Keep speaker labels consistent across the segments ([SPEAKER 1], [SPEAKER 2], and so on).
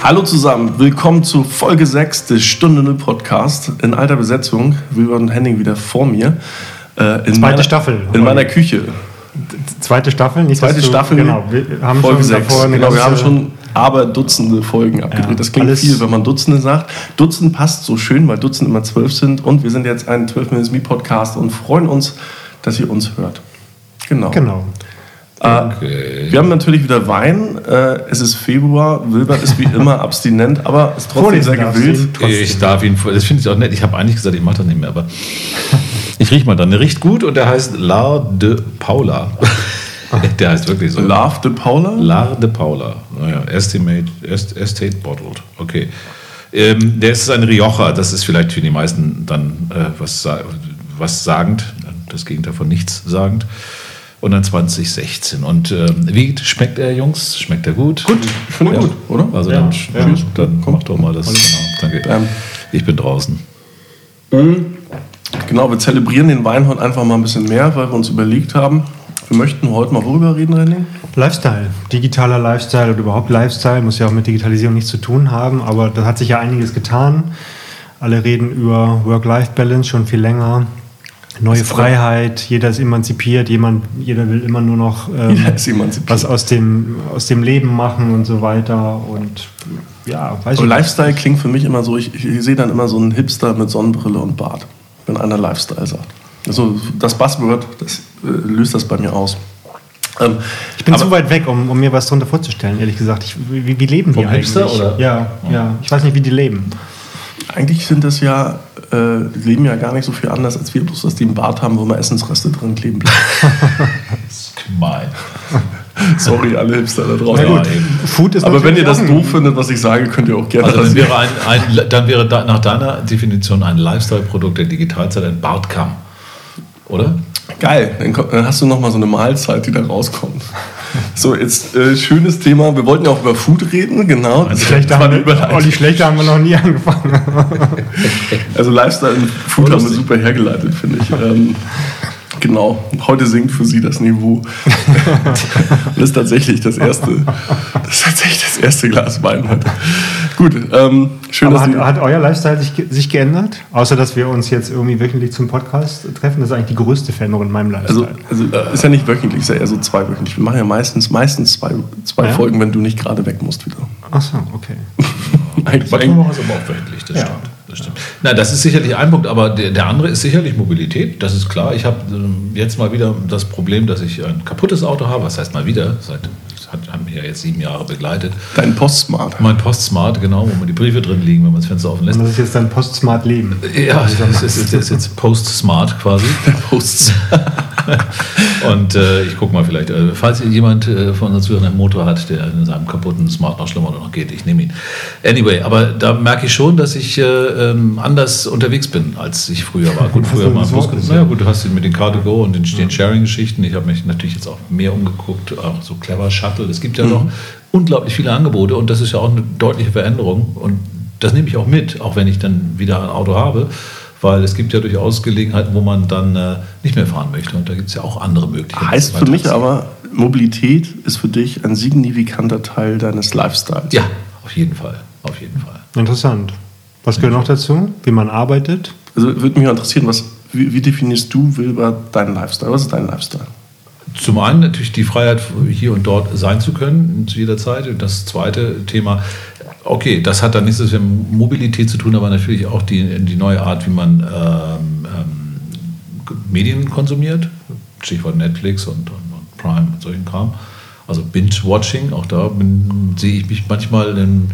[SPEAKER 1] Hallo zusammen, willkommen zu Folge 6 des Stunde Null Podcast in alter Besetzung. Wilbert und Henning wieder vor mir.
[SPEAKER 2] Äh, in Zweite meiner, Staffel.
[SPEAKER 1] In meiner Küche.
[SPEAKER 2] Zweite Staffel,
[SPEAKER 1] nicht Zweite Staffel,
[SPEAKER 2] genau. Wir haben
[SPEAKER 1] Folge 6. Genau, wir haben schon aber Dutzende Folgen abgedreht. Ja, das klingt viel, wenn man Dutzende sagt. Dutzend passt so schön, weil Dutzend immer zwölf sind. Und wir sind jetzt ein 12 Minutes Me Podcast und freuen uns, dass ihr uns hört. Genau.
[SPEAKER 2] Genau.
[SPEAKER 1] Äh, okay. Wir haben natürlich wieder Wein. Äh, es ist Februar. Wilbert ist wie immer abstinent, aber ist trotzdem sehr gewillt.
[SPEAKER 3] Ich darf ihn, das finde ich auch nett. Ich habe eigentlich gesagt, ich mache das nicht mehr, aber ich rieche mal dann. Der riecht gut und der heißt La de Paula. der heißt wirklich so.
[SPEAKER 1] Love de Paula?
[SPEAKER 3] La de Paula. Naja, Estimate, Est, Estate Bottled. Okay. Ähm, der ist ein Rioja. Das ist vielleicht für die meisten dann äh, was, was sagend. Das Gegenteil von nichts sagend und dann 2016. Und äh, wie schmeckt er, Jungs? Schmeckt er gut?
[SPEAKER 1] Gut, schon ja. gut, oder?
[SPEAKER 3] Also ja. dann, ja. dann mach doch mal das. Genau, danke. Ähm, ich bin draußen.
[SPEAKER 1] Mhm. Genau, wir zelebrieren den Wein heute einfach mal ein bisschen mehr, weil wir uns überlegt haben, wir möchten heute mal worüber reden, René?
[SPEAKER 2] Lifestyle. Digitaler Lifestyle oder überhaupt Lifestyle muss ja auch mit Digitalisierung nichts zu tun haben, aber da hat sich ja einiges getan. Alle reden über Work-Life-Balance schon viel länger neue Freiheit, jeder ist emanzipiert, jemand, jeder will immer nur noch ähm, was aus dem, aus dem Leben machen und so weiter. Und ja,
[SPEAKER 1] weiß ich Lifestyle nicht. klingt für mich immer so, ich, ich, sehe dann immer so einen Hipster mit Sonnenbrille und Bart, wenn einer Lifestyle sagt. Also das Buzzword, das äh, löst das bei mir aus.
[SPEAKER 2] Ähm, ich bin zu weit weg, um, um, mir was darunter vorzustellen, ehrlich gesagt. Ich, wie, wie leben die eigentlich? Hipster, oder? Ja, ja, ich weiß nicht, wie die leben.
[SPEAKER 1] Eigentlich sind das ja äh, leben ja gar nicht so viel anders als wir, bloß dass die einen Bart haben, wo mal Essensreste drin kleben bleiben.
[SPEAKER 3] das ist gemein.
[SPEAKER 1] Sorry, alle Hipster da draußen.
[SPEAKER 2] Ja, Food ist
[SPEAKER 1] Aber wenn ihr das doof findet, was ich sage, könnt ihr auch gerne
[SPEAKER 3] also dann wäre, ein, ein, dann wäre da, nach deiner Definition ein Lifestyle-Produkt der Digitalzeit ein Bartkamm, oder?
[SPEAKER 1] Geil, dann hast du noch mal so eine Mahlzeit, die da rauskommt. So, jetzt äh, schönes Thema. Wir wollten ja auch über Food reden, genau.
[SPEAKER 2] Also schlechter haben wir, oh, die schlechte haben wir noch nie angefangen.
[SPEAKER 1] also Lifestyle und Food haben wir super hergeleitet, finde ich. Ähm, Genau, heute sinkt für sie das Niveau. das ist tatsächlich das erste, das ist tatsächlich das erste Glas Wein heute. Gut, ähm, schön,
[SPEAKER 2] Aber hat, hat, euer Lifestyle sich, sich geändert? Außer, dass wir uns jetzt irgendwie wöchentlich zum Podcast treffen. Das ist eigentlich die größte Veränderung in meinem Lifestyle.
[SPEAKER 1] Also, also ist ja nicht wöchentlich, ist ja eher so zweiwöchentlich. Wir machen ja meistens, meistens zwei, zwei ja? Folgen, wenn du nicht gerade weg musst wieder.
[SPEAKER 2] Ach so, okay.
[SPEAKER 3] Eigentlich machen wir es aber auch wöchentlich, das ja. stimmt das stimmt. Na, das ist sicherlich ein Punkt, aber der, der andere ist sicherlich Mobilität. Das ist klar. Ich habe ähm, jetzt mal wieder das Problem, dass ich ein kaputtes Auto habe. Was heißt mal wieder? Seit hat, hat mich ja jetzt sieben Jahre begleitet.
[SPEAKER 1] Dein Postsmart.
[SPEAKER 3] Mein Postsmart, genau, wo die Briefe drin liegen, wenn man das Fenster offen lässt.
[SPEAKER 2] Und das ist jetzt dein Postsmart-Leben.
[SPEAKER 3] Ja, das ist, das ist jetzt Postsmart quasi. Posts. Und äh, ich gucke mal vielleicht, äh, falls jemand äh, von uns einen Motor hat, der in seinem kaputten Smart noch schlimmer noch geht, ich nehme ihn. Anyway, aber da merke ich schon, dass ich äh, ähm, anders unterwegs bin, als ich früher war. Gut, früher mal Bus. Naja, gut, du hast mit den Car2Go und den, den Sharing-Geschichten. Ich habe mich natürlich jetzt auch mehr umgeguckt, auch so clever Shuttle. Es gibt ja mhm. noch unglaublich viele Angebote und das ist ja auch eine deutliche Veränderung. Und das nehme ich auch mit, auch wenn ich dann wieder ein Auto habe weil es gibt ja durchaus Gelegenheiten, wo man dann äh, nicht mehr fahren möchte und da gibt es ja auch andere Möglichkeiten.
[SPEAKER 1] Heißt für mich aber, Mobilität ist für dich ein signifikanter Teil deines Lifestyles.
[SPEAKER 3] Ja, auf jeden Fall, auf jeden Fall.
[SPEAKER 2] Interessant. Was gehört noch dazu? Wie man arbeitet?
[SPEAKER 1] Also würde mich interessieren, was, wie, wie definierst du, Wilber, deinen Lifestyle? Was ist dein Lifestyle?
[SPEAKER 3] Zum einen natürlich die Freiheit, hier und dort sein zu können, zu jeder Zeit. Und das zweite Thema, okay, das hat dann nichts mit Mobilität zu tun, aber natürlich auch die, die neue Art, wie man ähm, ähm, Medien konsumiert. Stichwort Netflix und, und, und Prime und solchen Kram. Also Binge-Watching, auch da sehe ich mich manchmal in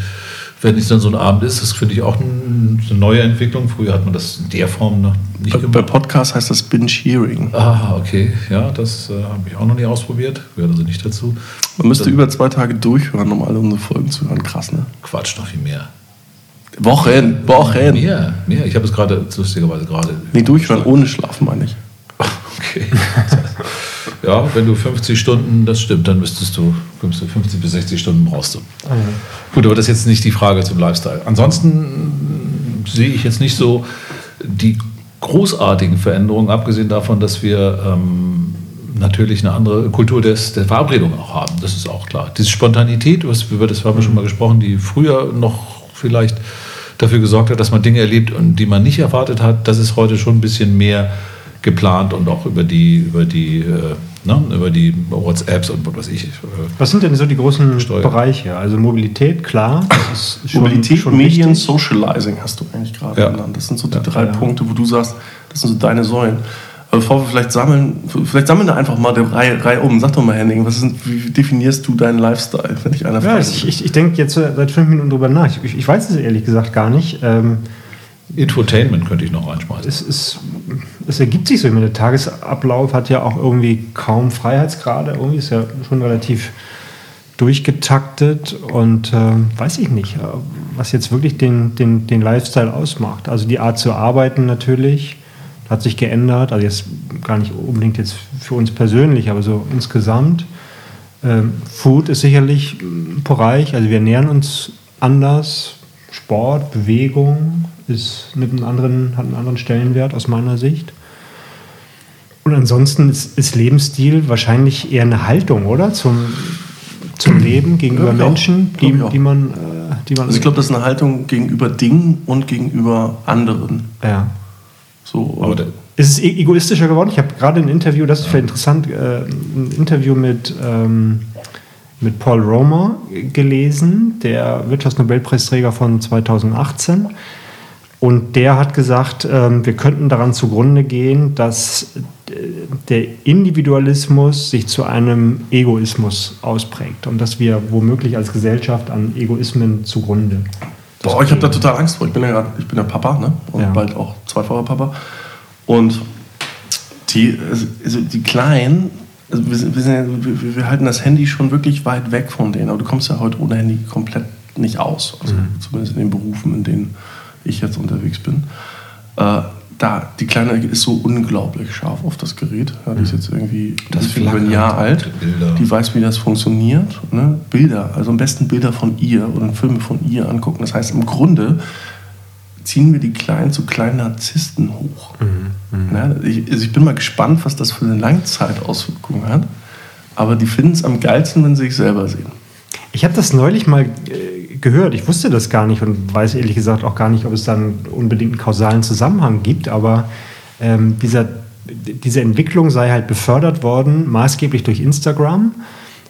[SPEAKER 3] wenn es dann so ein Abend ist, das finde ich auch eine neue Entwicklung. Früher hat man das in der Form noch nicht
[SPEAKER 1] bei,
[SPEAKER 3] gemacht.
[SPEAKER 1] Bei Podcast heißt das Binge-Hearing.
[SPEAKER 3] Ah, okay. Ja, das äh, habe ich auch noch nie ausprobiert. Gehört also nicht dazu.
[SPEAKER 1] Man müsste dann, über zwei Tage durchhören, um alle unsere Folgen zu hören. Krass, ne?
[SPEAKER 3] Quatsch, noch viel mehr.
[SPEAKER 1] Wochen, Wochen.
[SPEAKER 3] Mehr, mehr. Ich habe es gerade, lustigerweise gerade.
[SPEAKER 1] Nee, durchhören ohne Schlafen, meine ich.
[SPEAKER 3] Okay. Ja, wenn du 50 Stunden, das stimmt, dann müsstest du 50 bis 60 Stunden brauchst du. Ah, Gut, aber das ist jetzt nicht die Frage zum Lifestyle. Ansonsten sehe ich jetzt nicht so die großartigen Veränderungen, abgesehen davon, dass wir ähm, natürlich eine andere Kultur des, der Verabredung auch haben. Das ist auch klar. Diese Spontanität, was, über das haben wir schon mal gesprochen, die früher noch vielleicht dafür gesorgt hat, dass man Dinge erlebt und die man nicht erwartet hat, das ist heute schon ein bisschen mehr geplant und auch über die, über die, äh, ne, über die WhatsApps und was weiß ich. Äh,
[SPEAKER 2] was sind denn so die großen Steuern. Bereiche? Also Mobilität, klar.
[SPEAKER 1] Schon, Mobilität, schon Medien, wichtig. Socializing hast du eigentlich gerade ja. genannt. Das sind so die ja, drei ja. Punkte, wo du sagst, das sind so deine Säulen. Aber bevor wir vielleicht sammeln, vielleicht sammeln wir einfach mal die Reihe, Reihe um. Sag doch mal, Henning, was ist, wie definierst du deinen Lifestyle, wenn ich einer
[SPEAKER 2] ja, ich, ich, ich denke jetzt seit fünf Minuten drüber nach. Ich, ich weiß es ehrlich gesagt gar nicht. Ähm,
[SPEAKER 3] Infotainment könnte ich noch reinschmeißen.
[SPEAKER 2] Es, es, es ergibt sich so. Der Tagesablauf hat ja auch irgendwie kaum Freiheitsgrade. Irgendwie ist ja schon relativ durchgetaktet und äh, weiß ich nicht, äh, was jetzt wirklich den, den, den Lifestyle ausmacht. Also die Art zu arbeiten natürlich hat sich geändert. Also jetzt gar nicht unbedingt jetzt für uns persönlich, aber so insgesamt. Ähm, Food ist sicherlich ein Bereich. Also wir ernähren uns anders. Sport, Bewegung ist einen anderen, hat einen anderen Stellenwert aus meiner Sicht. Und ansonsten ist, ist Lebensstil wahrscheinlich eher eine Haltung, oder? Zum, zum Leben gegenüber ja, Menschen, die, die, man, äh,
[SPEAKER 1] die man. Also ich glaube, das ist eine Haltung gegenüber Dingen und gegenüber anderen.
[SPEAKER 2] Ja. So, Aber ist es egoistischer geworden? Ich habe gerade ein Interview, das ist vielleicht interessant, äh, ein Interview mit, ähm, mit Paul Romer gelesen, der Wirtschaftsnobelpreisträger von 2018. Und der hat gesagt, ähm, wir könnten daran zugrunde gehen, dass der Individualismus sich zu einem Egoismus ausprägt und dass wir womöglich als Gesellschaft an Egoismen zugrunde.
[SPEAKER 1] Boah, ich habe da total Angst vor. Ich bin ja gerade, ich bin ja Papa, ne? Und ja. bald auch zweifacher Papa. Und die, also die Kleinen, also wir, wir, wir, halten das Handy schon wirklich weit weg von denen. Aber du kommst ja heute ohne Handy komplett nicht aus. Also mhm. zumindest in den Berufen, in denen ich jetzt unterwegs bin. Äh, da, die Kleine ist so unglaublich scharf auf das Gerät. Ja, die ist jetzt irgendwie das ist ein Jahr alt. Die weiß, wie das funktioniert. Ne? Bilder, also am besten Bilder von ihr oder Filme von ihr angucken. Das heißt, im Grunde ziehen wir die Kleinen zu kleinen Narzissten hoch. Mhm, ja, mhm. ich, also ich bin mal gespannt, was das für eine Langzeitauswirkung hat. Aber die finden es am geilsten, wenn sie sich selber sehen.
[SPEAKER 2] Ich habe das neulich mal äh, gehört. Ich wusste das gar nicht und weiß ehrlich gesagt auch gar nicht, ob es dann unbedingt einen kausalen Zusammenhang gibt. Aber ähm, dieser, diese Entwicklung sei halt befördert worden, maßgeblich durch Instagram,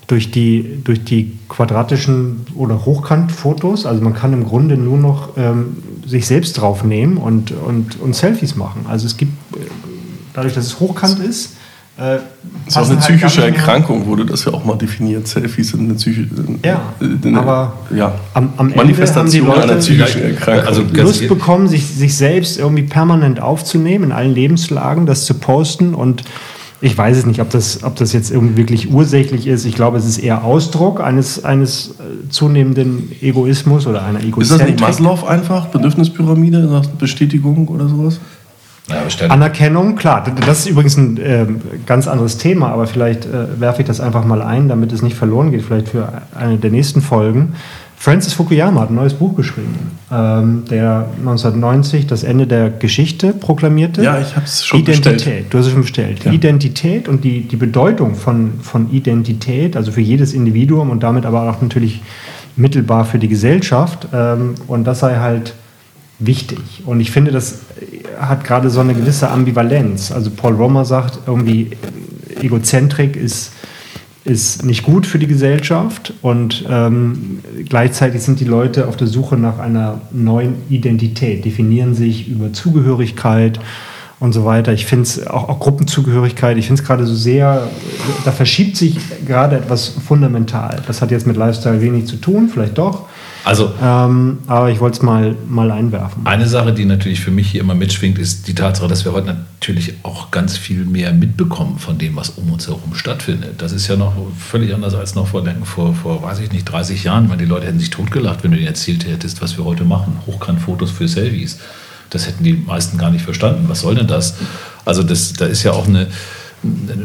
[SPEAKER 2] durch die, durch die quadratischen oder Hochkantfotos. Also man kann im Grunde nur noch ähm, sich selbst draufnehmen und, und, und Selfies machen. Also es gibt, äh, dadurch, dass es hochkant ist,
[SPEAKER 1] äh, das ist auch eine halt psychische Erkrankung, wurde das ja auch mal definiert. Selfies sind eine psychische.
[SPEAKER 2] Ja,
[SPEAKER 1] eine,
[SPEAKER 2] aber
[SPEAKER 1] ja,
[SPEAKER 2] am, am
[SPEAKER 1] Manifestation Ende haben die Leute einer psychischen Erkrankung.
[SPEAKER 2] Also Lust bekommen, sich, sich selbst irgendwie permanent aufzunehmen, in allen Lebenslagen, das zu posten und ich weiß es nicht, ob das, ob das jetzt irgendwie wirklich ursächlich ist. Ich glaube, es ist eher Ausdruck eines, eines äh, zunehmenden Egoismus oder einer Egoismus.
[SPEAKER 1] Ist das nicht Maslow einfach? Bedürfnispyramide, Bestätigung oder sowas?
[SPEAKER 2] Ja, Anerkennung, klar. Das ist übrigens ein äh, ganz anderes Thema, aber vielleicht äh, werfe ich das einfach mal ein, damit es nicht verloren geht, vielleicht für eine der nächsten Folgen. Francis Fukuyama hat ein neues Buch geschrieben, ähm, der 1990 das Ende der Geschichte proklamierte.
[SPEAKER 1] Ja, ich habe es schon
[SPEAKER 2] Identität.
[SPEAKER 1] bestellt.
[SPEAKER 2] Du hast es schon bestellt. Ja. Identität und die, die Bedeutung von, von Identität, also für jedes Individuum und damit aber auch natürlich mittelbar für die Gesellschaft. Ähm, und das sei halt wichtig. Und ich finde, das hat gerade so eine gewisse Ambivalenz. Also Paul Romer sagt, irgendwie Egozentrik ist ist nicht gut für die Gesellschaft und ähm, gleichzeitig sind die Leute auf der Suche nach einer neuen Identität, definieren sich über Zugehörigkeit und so weiter. Ich finde es auch, auch, Gruppenzugehörigkeit, ich finde es gerade so sehr, da verschiebt sich gerade etwas fundamental. Das hat jetzt mit Lifestyle wenig zu tun, vielleicht doch.
[SPEAKER 3] Also,
[SPEAKER 2] ähm, aber ich wollte es mal, mal einwerfen.
[SPEAKER 3] Eine Sache, die natürlich für mich hier immer mitschwingt, ist die Tatsache, dass wir heute natürlich auch ganz viel mehr mitbekommen von dem, was um uns herum stattfindet. Das ist ja noch völlig anders als noch vor, vor, vor weiß ich nicht, 30 Jahren, weil die Leute hätten sich totgelacht, wenn du ihnen erzählt hättest, was wir heute machen. Hochkantfotos für Selfies. Das hätten die meisten gar nicht verstanden. Was soll denn das? Also das, da ist ja auch eine,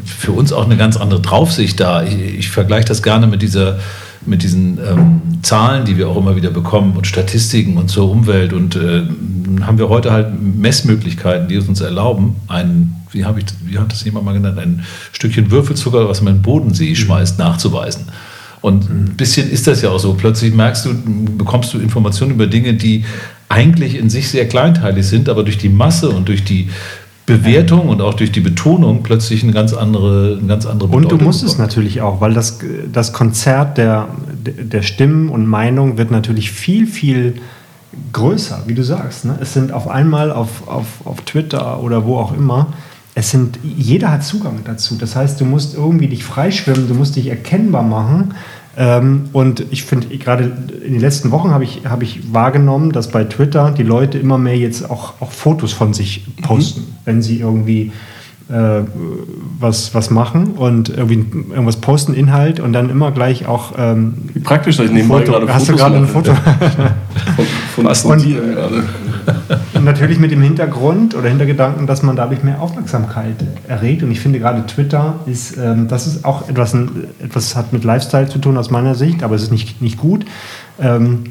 [SPEAKER 3] für uns auch eine ganz andere Draufsicht da. Ich, ich vergleiche das gerne mit dieser mit diesen ähm, Zahlen, die wir auch immer wieder bekommen und Statistiken und zur Umwelt und äh, haben wir heute halt Messmöglichkeiten, die es uns erlauben, ein, wie, ich, wie hat das jemand mal genannt, ein Stückchen Würfelzucker, was man in den Bodensee schmeißt, nachzuweisen. Und ein bisschen ist das ja auch so. Plötzlich merkst du, bekommst du Informationen über Dinge, die eigentlich in sich sehr kleinteilig sind, aber durch die Masse und durch die Bewertung und auch durch die Betonung plötzlich eine ganz andere, eine ganz andere
[SPEAKER 2] Bedeutung Und du musst es natürlich auch, weil das, das Konzert der, der Stimmen und Meinung wird natürlich viel, viel größer, wie du sagst. Ne? Es sind auf einmal auf, auf, auf Twitter oder wo auch immer, es sind, jeder hat Zugang dazu. Das heißt, du musst irgendwie dich freischwimmen, du musst dich erkennbar machen. Ähm, und ich finde, gerade in den letzten Wochen habe ich, hab ich wahrgenommen, dass bei Twitter die Leute immer mehr jetzt auch, auch Fotos von sich posten, mhm. wenn sie irgendwie äh, was, was machen und irgendwie irgendwas posten, Inhalt und dann immer gleich auch. Ähm,
[SPEAKER 1] Wie praktisch, dass ich nebenbei Foto, gerade
[SPEAKER 2] Hast Fotos du gerade ein Foto? von, von was und, gerade. Und natürlich mit dem Hintergrund oder Hintergedanken, dass man dadurch mehr Aufmerksamkeit erregt. Und ich finde gerade Twitter ist, ähm, das ist auch etwas, etwas hat mit Lifestyle zu tun aus meiner Sicht, aber es ist nicht, nicht gut. Ähm,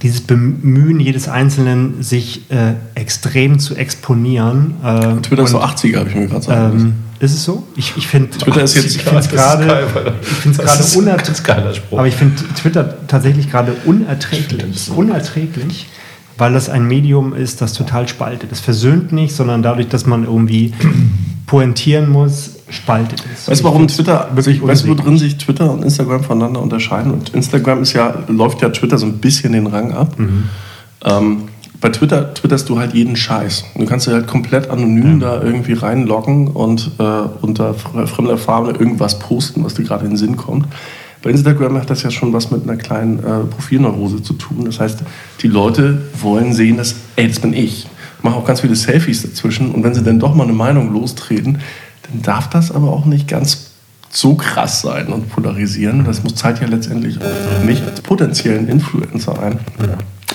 [SPEAKER 2] dieses Bemühen jedes Einzelnen, sich äh, extrem zu exponieren.
[SPEAKER 1] Äh, Twitter ist so 80er, habe ich mir gerade sagen
[SPEAKER 2] ähm, Ist es so? Ich, ich finde
[SPEAKER 1] Twitter ist jetzt
[SPEAKER 2] gerade ich finde es gerade unerträglich. Aber ich finde Twitter tatsächlich gerade unerträglich. Unerträglich, weil das ein Medium ist, das total spaltet. Es versöhnt nicht, sondern dadurch, dass man irgendwie pointieren muss, spaltet
[SPEAKER 1] es. Weißt du, warum Twitter, wirklich weißt du, worin sich Twitter und Instagram voneinander unterscheiden? Und Instagram ist ja, läuft ja Twitter so ein bisschen den Rang ab. Mhm. Ähm, bei Twitter twitterst du halt jeden Scheiß. Du kannst dir halt komplett anonym ja. da irgendwie reinloggen und äh, unter fremder Farbe irgendwas posten, was dir gerade in den Sinn kommt. Bei Instagram hat das ja schon was mit einer kleinen äh, Profilneurose zu tun. Das heißt, die Leute wollen sehen, dass, ey, das bin ich. Ich mache auch ganz viele Selfies dazwischen und wenn sie dann doch mal eine Meinung lostreten, dann darf das aber auch nicht ganz so krass sein und polarisieren. Das muss Zeit ja letztendlich auch mich als potenziellen Influencer ein.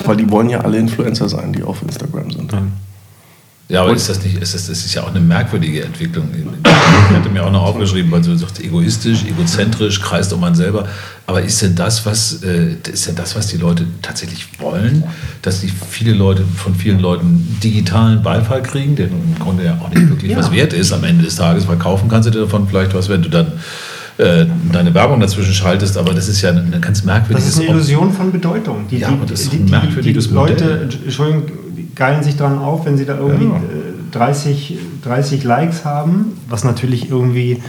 [SPEAKER 1] Weil die wollen ja alle Influencer sein, die auf Instagram sind.
[SPEAKER 3] Ja, aber ist das nicht, ist das, das ist ja auch eine merkwürdige Entwicklung. Ich hatte mir auch noch aufgeschrieben, weil du sagst, egoistisch, egozentrisch, kreist um man selber. Aber ist denn das, was, äh, ist denn das, was die Leute tatsächlich wollen? Dass die viele Leute, von vielen Leuten digitalen Beifall kriegen, der im Grunde ja auch nicht wirklich ja. was wert ist am Ende des Tages. Verkaufen kannst du dir davon vielleicht was, wenn du dann äh, deine Werbung dazwischen schaltest, aber das ist ja eine ganz merkwürdige.
[SPEAKER 2] Das ist eine Illusion von Bedeutung.
[SPEAKER 3] Die, ja, aber das ist ein merkwürdiges
[SPEAKER 2] die, die, die Leute, Entschuldigung, geilen sich daran auf, wenn sie da irgendwie ja. 30, äh, 30 Likes haben, was natürlich irgendwie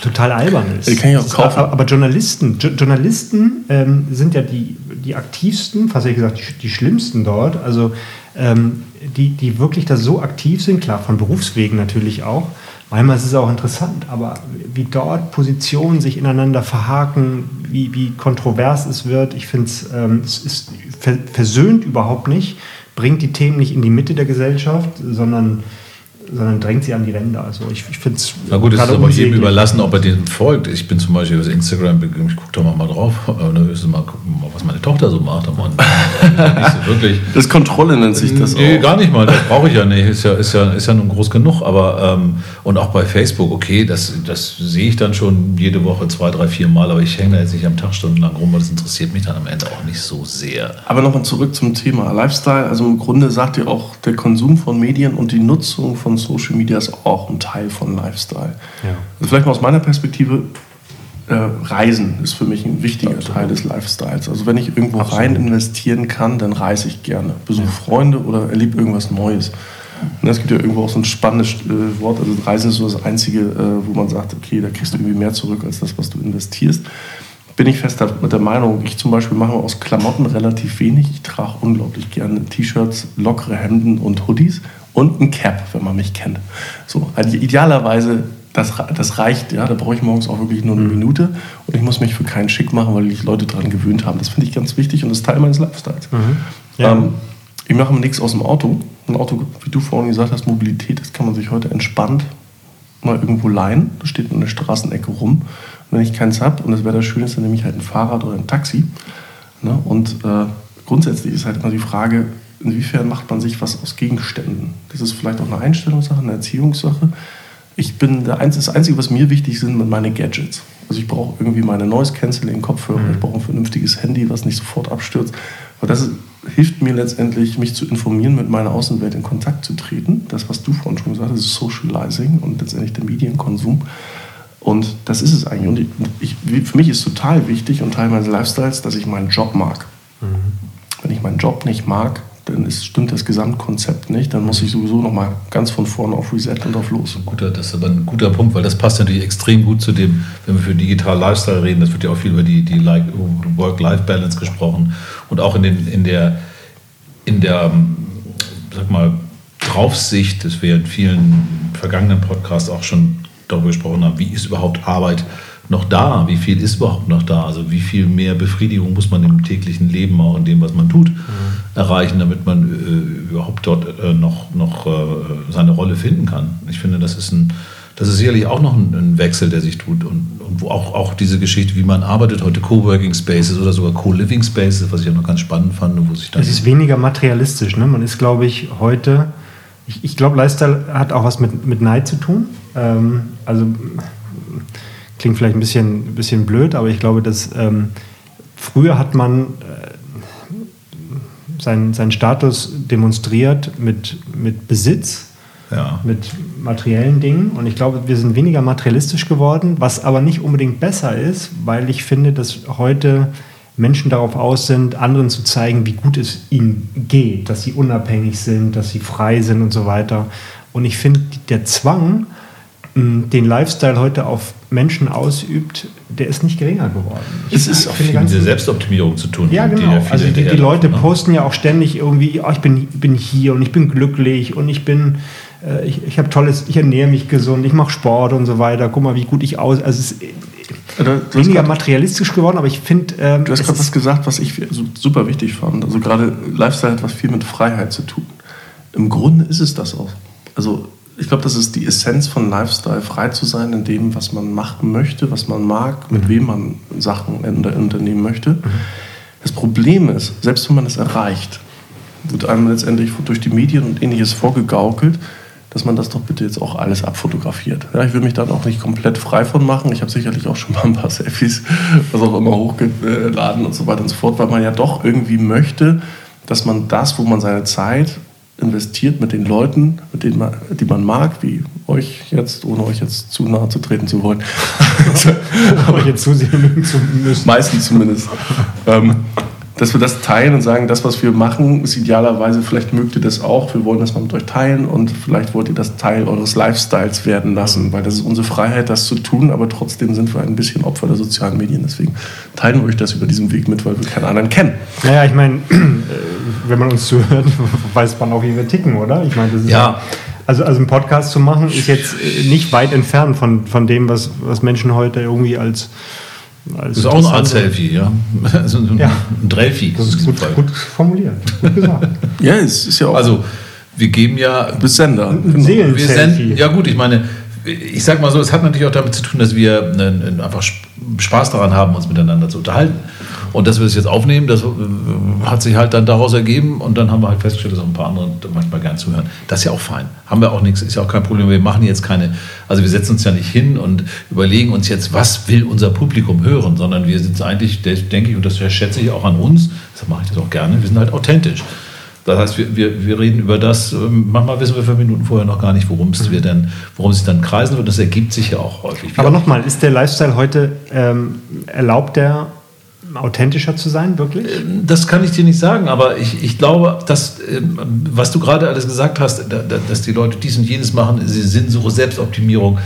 [SPEAKER 2] total albern ist.
[SPEAKER 1] Die kann ich auch kaufen.
[SPEAKER 2] Aber, Journalisten, Journalisten ähm, sind ja die, die aktivsten, fast ehrlich gesagt, die, die schlimmsten dort. Also ähm, die, die wirklich da so aktiv sind, klar, von Berufswegen natürlich auch. Manchmal ist es auch interessant, aber wie dort Positionen sich ineinander verhaken, wie, wie kontrovers es wird, ich finde ähm, es ist versöhnt überhaupt nicht bringt die Themen nicht in die Mitte der Gesellschaft, sondern sondern drängt sie an die Ränder. Also ich, ich finde es.
[SPEAKER 3] Na gut, es ist aber jedem überlassen, ob er dem folgt. Ich bin zum Beispiel auf Instagram, ich gucke da mal drauf, mal gucken, was meine Tochter so macht. Aber
[SPEAKER 1] nicht so wirklich. Das Kontrolle nennt sich das
[SPEAKER 3] nee, auch. gar nicht mal, das brauche ich ja nicht. Ist ja, ist ja, ist ja nun groß genug. Aber ähm, und auch bei Facebook, okay, das, das sehe ich dann schon jede Woche zwei, drei, vier Mal, aber ich hänge da jetzt nicht am Tag stundenlang rum, weil das interessiert mich dann am Ende auch nicht so sehr.
[SPEAKER 1] Aber nochmal zurück zum Thema Lifestyle. Also im Grunde sagt ihr auch, der Konsum von Medien und die Nutzung von Social Media ist auch ein Teil von Lifestyle. Ja. Also vielleicht mal aus meiner Perspektive, äh, Reisen ist für mich ein wichtiger Absolut. Teil des Lifestyles. Also wenn ich irgendwo Absolut. rein investieren kann, dann reise ich gerne. Besuche ja. Freunde oder erlebe irgendwas Neues. Und es gibt ja irgendwo auch so ein spannendes äh, Wort. Also Reisen ist so das Einzige, äh, wo man sagt, okay, da kriegst du irgendwie mehr zurück als das, was du investierst. Bin ich fest mit der Meinung, ich zum Beispiel mache aus Klamotten relativ wenig. Ich trage unglaublich gerne T-Shirts, lockere Hemden und Hoodies und ein Cap, wenn man mich kennt. So, also idealerweise, das, das reicht, ja, da brauche ich morgens auch wirklich nur eine mhm. Minute und ich muss mich für keinen schick machen, weil ich Leute daran gewöhnt haben. Das finde ich ganz wichtig und das ist Teil meines Lifestyles. Mhm. Ja. Ähm, ich mache mir nichts aus dem Auto. Ein Auto, wie du vorhin gesagt hast, Mobilität, das kann man sich heute entspannt mal irgendwo leihen. Das steht in der Straßenecke rum. Und wenn ich keins habe und das Wetter schön ist, dann nehme ich halt ein Fahrrad oder ein Taxi. Ne? Und äh, grundsätzlich ist halt immer die Frage, inwiefern macht man sich was aus Gegenständen? Das ist vielleicht auch eine Einstellungssache, eine Erziehungssache. Ich bin der Einzige, das Einzige, was mir wichtig sind, sind meine Gadgets. Also ich brauche irgendwie meine Noise Cancelling Kopfhörer, mhm. ich brauche ein vernünftiges Handy, was nicht sofort abstürzt. Aber das hilft mir letztendlich, mich zu informieren, mit meiner Außenwelt in Kontakt zu treten. Das, was du vorhin schon gesagt hast, ist Socializing und letztendlich der Medienkonsum. Und das ist es eigentlich. Und ich, für mich ist total wichtig und Teil meines Lifestyles, dass ich meinen Job mag. Mhm. Wenn ich meinen Job nicht mag, dann ist, stimmt das Gesamtkonzept nicht. Dann muss ich sowieso noch mal ganz von vorne auf Reset und auf los.
[SPEAKER 3] Guter, das ist aber ein guter Punkt, weil das passt natürlich extrem gut zu dem, wenn wir für digital Lifestyle reden, das wird ja auch viel über die, die Work-Life-Balance gesprochen und auch in, den, in der, in der sag mal, Draufsicht, das wir in vielen vergangenen Podcasts auch schon darüber gesprochen haben, wie ist überhaupt Arbeit noch da? Wie viel ist überhaupt noch da? Also wie viel mehr Befriedigung muss man im täglichen Leben, auch in dem, was man tut, mhm. erreichen, damit man äh, überhaupt dort äh, noch, noch äh, seine Rolle finden kann? Ich finde, das ist ein das ist sicherlich auch noch ein, ein Wechsel, der sich tut. Und, und, wo auch, auch diese Geschichte, wie man arbeitet, heute Coworking Spaces oder sogar Co-Living Spaces, was ich ja noch ganz spannend fand. Wo sich
[SPEAKER 2] dann es ist weniger materialistisch. Ne? Man ist, glaube ich, heute, ich, ich glaube, Lifestyle hat auch was mit, mit Neid zu tun. Ähm, also klingt vielleicht ein bisschen, bisschen blöd, aber ich glaube, dass ähm, früher hat man äh, seinen, seinen Status demonstriert mit, mit Besitz, ja. mit materiellen Dingen. Und ich glaube, wir sind weniger materialistisch geworden, was aber nicht unbedingt besser ist, weil ich finde, dass heute Menschen darauf aus sind, anderen zu zeigen, wie gut es ihnen geht, dass sie unabhängig sind, dass sie frei sind und so weiter. Und ich finde, der Zwang, den Lifestyle heute auf Menschen ausübt, der ist nicht geringer geworden.
[SPEAKER 3] es ist auch viel mit der Selbstoptimierung zu tun.
[SPEAKER 2] Ja, genau. also die, die Leute ne? posten ja auch ständig irgendwie, oh, ich bin, bin hier und ich bin glücklich und ich bin, äh, ich, ich habe tolles, ich ernähre mich gesund, ich mache Sport und so weiter. Guck mal, wie gut ich aus. Also es ist also, weniger grad, materialistisch geworden, aber ich finde.
[SPEAKER 1] Ähm, du hast gerade was gesagt, was ich super wichtig fand. Also gerade Lifestyle hat was viel mit Freiheit zu tun. Im Grunde ist es das auch. Also ich glaube, das ist die Essenz von Lifestyle, frei zu sein in dem, was man machen möchte, was man mag, mit mhm. wem man Sachen unternehmen möchte. Mhm. Das Problem ist, selbst wenn man es erreicht, wird einem letztendlich durch die Medien und ähnliches vorgegaukelt, dass man das doch bitte jetzt auch alles abfotografiert. Ja, ich will mich dann auch nicht komplett frei von machen. Ich habe sicherlich auch schon mal ein paar Selfies, was auch immer hochgeladen und so weiter und so fort, weil man ja doch irgendwie möchte, dass man das, wo man seine Zeit investiert mit den Leuten, mit denen man, die man mag, wie euch jetzt, ohne euch jetzt zu nahe zu treten zu wollen.
[SPEAKER 2] Aber jetzt zusehen zu müssen.
[SPEAKER 1] Meistens zumindest. ähm, dass wir das teilen und sagen, das, was wir machen, ist idealerweise, vielleicht mögt ihr das auch, wir wollen das mal mit euch teilen und vielleicht wollt ihr das Teil eures Lifestyles werden lassen, weil das ist unsere Freiheit, das zu tun, aber trotzdem sind wir ein bisschen Opfer der sozialen Medien. Deswegen teilen wir euch das über diesen Weg mit, weil wir keinen anderen kennen.
[SPEAKER 2] Naja, ich meine, wenn man uns zuhört, weiß man auch, wie wir ticken, oder? Ich meine, das ist ja. Also, also einen Podcast zu machen, ist jetzt nicht weit entfernt von, von dem, was, was Menschen heute irgendwie als
[SPEAKER 3] das ist auch eine Art Selfie, ja. Also ein, ja. ein Drelfie.
[SPEAKER 2] Das ist gut, gut, formuliert. Gut gesagt.
[SPEAKER 3] ja, es ist ja auch. Also, wir geben ja.
[SPEAKER 1] Du bist Sender.
[SPEAKER 3] Genau. Wir senden, ja, gut, ich meine, ich sag mal so, es hat natürlich auch damit zu tun, dass wir einfach Spaß daran haben, uns miteinander zu unterhalten. Und dass wir das jetzt aufnehmen, das äh, hat sich halt dann daraus ergeben und dann haben wir halt festgestellt, dass auch ein paar andere manchmal gern zuhören. Das ist ja auch fein. Haben wir auch nichts, ist ja auch kein Problem. Wir machen jetzt keine, also wir setzen uns ja nicht hin und überlegen uns jetzt, was will unser Publikum hören, sondern wir sind eigentlich, denke ich, und das schätze ich auch an uns, deshalb mache ich das auch gerne, wir sind halt authentisch. Das heißt, wir, wir, wir reden über das, ähm, manchmal wissen wir fünf Minuten vorher noch gar nicht, worum es mhm. dann, worum es dann kreisen wird. Das ergibt sich ja auch häufig.
[SPEAKER 2] Aber nochmal, ist der Lifestyle heute, ähm, erlaubt der authentischer zu sein, wirklich?
[SPEAKER 3] Ähm, das kann ich dir nicht sagen, aber ich, ich glaube, dass, ähm, was du gerade alles gesagt hast, dass die Leute dies und jenes machen, sie sind so Selbstoptimierung.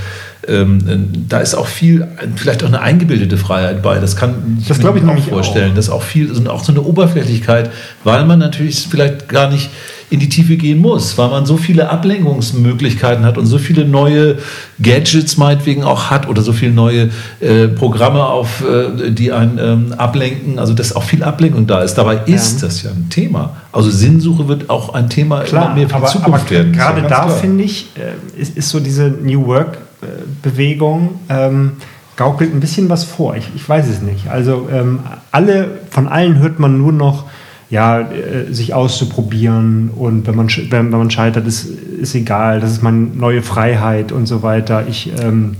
[SPEAKER 3] Ähm, da ist auch viel, vielleicht auch eine eingebildete Freiheit bei. Das kann
[SPEAKER 2] ich das mir ich auch
[SPEAKER 3] vorstellen.
[SPEAKER 2] Auch.
[SPEAKER 3] Das ist auch viel, auch so eine Oberflächlichkeit, weil man natürlich vielleicht gar nicht in die Tiefe gehen muss, weil man so viele Ablenkungsmöglichkeiten hat und so viele neue Gadgets meinetwegen auch hat oder so viele neue äh, Programme, auf, äh, die einen ähm, ablenken. Also dass auch viel Ablenkung da ist. Dabei ist ja. das ja ein Thema. Also Sinnsuche wird auch ein Thema
[SPEAKER 2] klar, immer mehr für aber, Zukunft aber werden. Gerade da finde ich, äh, ist, ist, so diese New Work-Bewegung. Äh, ähm, gaukelt ein bisschen was vor. Ich, ich weiß es nicht. Also ähm, alle, von allen hört man nur noch ja, äh, sich auszuprobieren und wenn man, wenn, wenn man scheitert, ist, ist egal, das ist meine neue Freiheit und so weiter. Ich, ähm,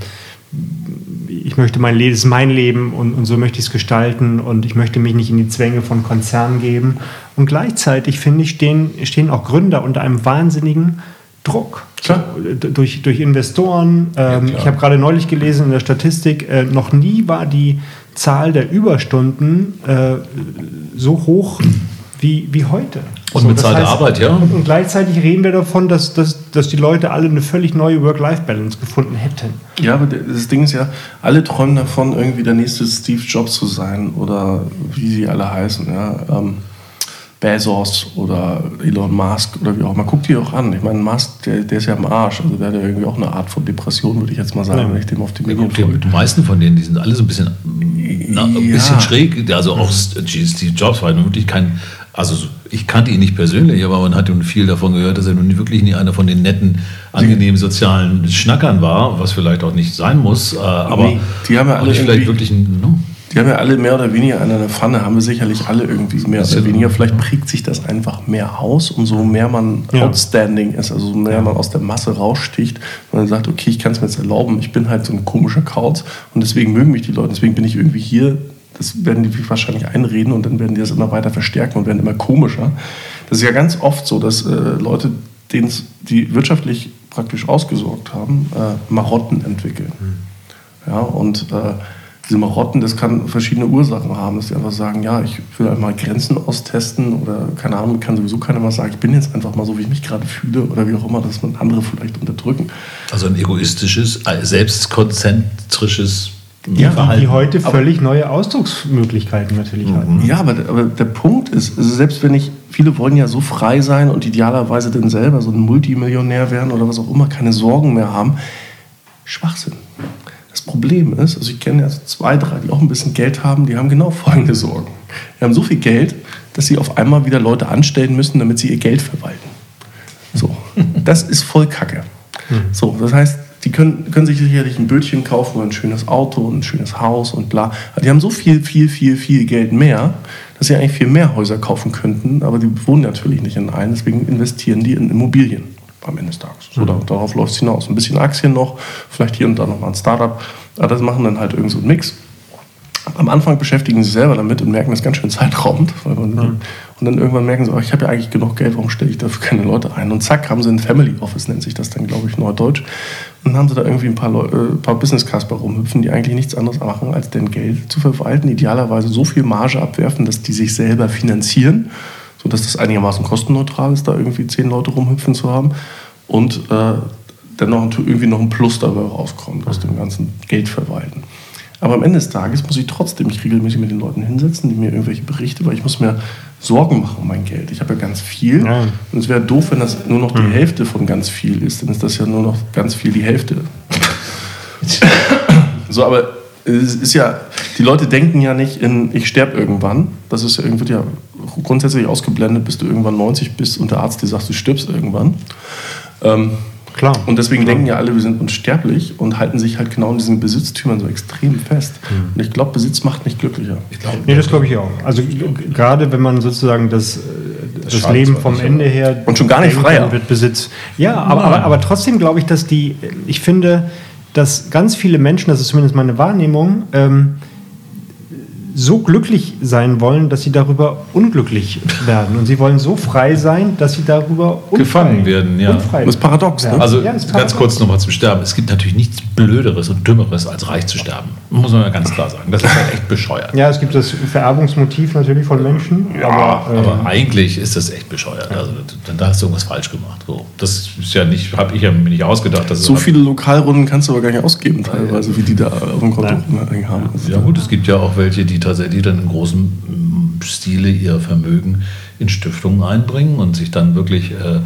[SPEAKER 2] ich, möchte mein Leben, ist mein Leben und, und so möchte ich es gestalten und ich möchte mich nicht in die Zwänge von Konzernen geben. Und gleichzeitig, finde ich, stehen, stehen auch Gründer unter einem wahnsinnigen Druck. Klar. Durch, durch Investoren. Ähm, ja, ich habe gerade neulich gelesen in der Statistik, äh, noch nie war die Zahl der Überstunden äh, so hoch wie, wie heute.
[SPEAKER 3] Und so, bezahlte heißt, Arbeit, ja.
[SPEAKER 2] Und, und, gleichzeitig reden wir davon, dass, dass, dass die Leute alle eine völlig neue Work-Life-Balance gefunden hätten.
[SPEAKER 1] Ja, aber das Ding ist ja, alle träumen davon, irgendwie der nächste Steve Jobs zu sein oder wie sie alle heißen. Ja. Ähm, Bezos oder Elon Musk oder wie auch immer. Guck dir auch an. Ich meine, Musk, der, der ist ja am Arsch. Also der hat ja irgendwie auch eine Art von Depression, würde ich jetzt mal sagen, ja. wenn ich dem auf die
[SPEAKER 3] Medien folge. Die meisten von denen, die sind alle so ein bisschen, na, ein ja. bisschen schräg. Also auch Steve Jobs war wirklich kein, also ich kannte ihn nicht persönlich, aber man hat nun viel davon gehört, dass er nun wirklich nie einer von den netten, angenehmen sozialen Schnackern war, was vielleicht auch nicht sein muss. Äh, aber nee,
[SPEAKER 1] die haben ja alle vielleicht wirklich ein, no? Die haben ja alle mehr oder weniger an einer Pfanne, haben wir sicherlich alle irgendwie mehr oder weniger. Vielleicht prägt sich das einfach mehr aus, umso mehr man ja. outstanding ist, also so mehr man aus der Masse raussticht und dann sagt, okay, ich kann es mir jetzt erlauben, ich bin halt so ein komischer Kauz und deswegen mögen mich die Leute, deswegen bin ich irgendwie hier. Das werden die wahrscheinlich einreden und dann werden die das immer weiter verstärken und werden immer komischer. Das ist ja ganz oft so, dass äh, Leute, denen die wirtschaftlich praktisch ausgesorgt haben, äh, Marotten entwickeln. Mhm. Ja, und äh, diese Marotten, das kann verschiedene Ursachen haben, dass sie einfach sagen, ja, ich will einmal Grenzen austesten oder keine Ahnung, kann sowieso keiner mal sagen, ich bin jetzt einfach mal so, wie ich mich gerade fühle oder wie auch immer, dass man andere vielleicht unterdrücken.
[SPEAKER 3] Also ein egoistisches, äh,
[SPEAKER 2] Verhalten. die heute völlig aber, neue Ausdrucksmöglichkeiten natürlich mhm. haben.
[SPEAKER 1] Ja, aber, aber, der Punkt ist, also selbst wenn ich, viele wollen ja so frei sein und idealerweise dann selber so ein Multimillionär werden oder was auch immer, keine Sorgen mehr haben, Schwachsinn. Das Problem ist, also ich kenne ja zwei, drei, die auch ein bisschen Geld haben, die haben genau folgende Sorgen. Die haben so viel Geld, dass sie auf einmal wieder Leute anstellen müssen, damit sie ihr Geld verwalten. So, das ist voll Kacke. Hm. So, das heißt, die können, können sich sicherlich ein Bötchen kaufen oder ein schönes Auto und ein schönes Haus und bla. Die haben so viel, viel, viel, viel Geld mehr, dass sie eigentlich viel mehr Häuser kaufen könnten, aber die wohnen natürlich nicht in einen, deswegen investieren die in Immobilien am Ende des Tages. So, mhm. darauf läuft es hinaus. Ein bisschen Aktien noch, vielleicht hier und da noch mal ein Startup. Aber das machen dann halt irgend so einen Mix. Am Anfang beschäftigen sie sich selber damit und merken das ganz schön zeitraubend. Mhm. Und dann irgendwann merken sie, oh, ich habe ja eigentlich genug Geld, warum stelle ich dafür keine Leute ein? Und zack, haben sie ein Family Office, nennt sich das dann, glaube ich, neudeutsch. Und dann haben sie da irgendwie ein paar, äh, paar Business Casper rumhüpfen, die eigentlich nichts anderes machen, als denn Geld zu verwalten, idealerweise so viel Marge abwerfen, dass die sich selber finanzieren sodass das einigermaßen kostenneutral ist, da irgendwie zehn Leute rumhüpfen zu haben und äh, dennoch irgendwie noch ein Plus dabei rauskommt aus dem ganzen Geldverwalten. Aber am Ende des Tages muss ich trotzdem mich regelmäßig mit den Leuten hinsetzen, die mir irgendwelche Berichte, weil ich muss mir Sorgen machen um mein Geld. Ich habe ja ganz viel ja. und es wäre doof, wenn das nur noch die mhm. Hälfte von ganz viel ist, dann ist das ja nur noch ganz viel die Hälfte. so, aber es ist ja, die Leute denken ja nicht in, ich sterbe irgendwann. Das ist ja irgendwie ja grundsätzlich ausgeblendet, bis du irgendwann 90 bist und der Arzt dir sagt, du stirbst irgendwann. Ähm, Klar. Und deswegen Klar. denken ja alle, wir sind unsterblich und halten sich halt genau in diesen Besitztümern so extrem fest. Mhm. Und ich glaube, Besitz macht nicht glücklicher.
[SPEAKER 2] Ich glaub, nee, das glaube ich auch. Also gerade wenn man sozusagen das, das, das Leben vom Ende her
[SPEAKER 1] und schon gar nicht freier
[SPEAKER 2] wird Besitz. Ja, aber, aber, aber trotzdem glaube ich, dass die, ich finde, dass ganz viele Menschen, das ist zumindest meine Wahrnehmung, ähm, so glücklich sein wollen, dass sie darüber unglücklich werden. Und sie wollen so frei sein, dass sie darüber
[SPEAKER 3] gefangen werden. Ja.
[SPEAKER 1] Unfrei das ist paradox.
[SPEAKER 3] Ne? Also ja, paradox. ganz kurz nochmal zum Sterben. Es gibt natürlich nichts Blöderes und Dümmeres, als reich zu sterben. Muss man ja ganz klar sagen. Das ist halt echt bescheuert.
[SPEAKER 2] Ja, es gibt das Vererbungsmotiv natürlich von Menschen.
[SPEAKER 3] Ja, aber, äh, aber eigentlich ist das echt bescheuert. Also da hast du irgendwas falsch gemacht. So, das ist ja nicht, habe ich ja mir nicht ausgedacht.
[SPEAKER 1] so viele Lokalrunden kannst du aber gar nicht ausgeben teilweise, wie die da auf dem Konto haben.
[SPEAKER 3] Ja gut, es gibt ja auch welche, die tatsächlich dann in großem mm, Stile ihr Vermögen in Stiftungen einbringen und sich dann wirklich äh,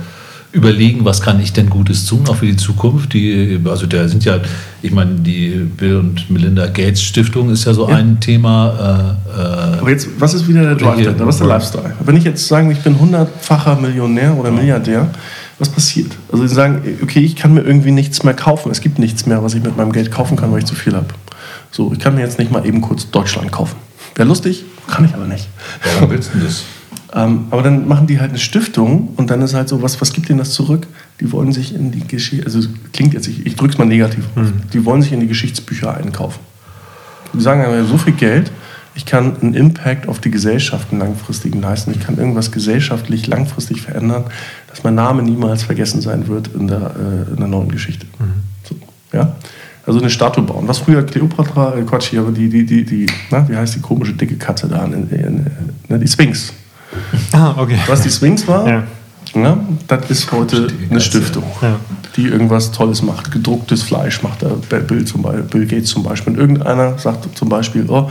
[SPEAKER 3] überlegen, was kann ich denn Gutes tun, auch für die Zukunft. Die, also da sind ja, ich meine, die Bill und Melinda Gates Stiftung ist ja so ja. ein Thema.
[SPEAKER 1] Äh, äh, Aber jetzt, was ist wieder der Drive? Was ist der Lifestyle? Wenn ich jetzt sage, ich bin hundertfacher Millionär oder Milliardär, was passiert? Also sie sagen, okay, ich kann mir irgendwie nichts mehr kaufen. Es gibt nichts mehr, was ich mit meinem Geld kaufen kann, weil ich zu viel habe. So, ich kann mir jetzt nicht mal eben kurz Deutschland kaufen. Wäre lustig, kann ich aber nicht.
[SPEAKER 3] Warum willst du das?
[SPEAKER 1] ähm, aber dann machen die halt eine Stiftung und dann ist halt so, was, was gibt denen das zurück? Die wollen sich in die Geschichte, also klingt jetzt, ich, ich drück's mal negativ, mhm. die wollen sich in die Geschichtsbücher einkaufen. die sagen ja so viel Geld, ich kann einen Impact auf die Gesellschaft einen langfristigen leisten. Ich kann irgendwas gesellschaftlich langfristig verändern, dass mein Name niemals vergessen sein wird in der, äh, in der neuen Geschichte. Mhm. So, ja? Also eine Statue bauen. Was früher Kleopatra, äh, Quatsch hier, aber die, die, die, die na, wie heißt die komische dicke Katze da? In, in, in, die Sphinx. Ah, okay. Was die Sphinx war, ja. Ja, das ist heute eine Stiftung, ja. die irgendwas Tolles macht. Gedrucktes Fleisch macht der Bill, zum Beispiel, Bill Gates zum Beispiel. Und irgendeiner sagt zum Beispiel, oh,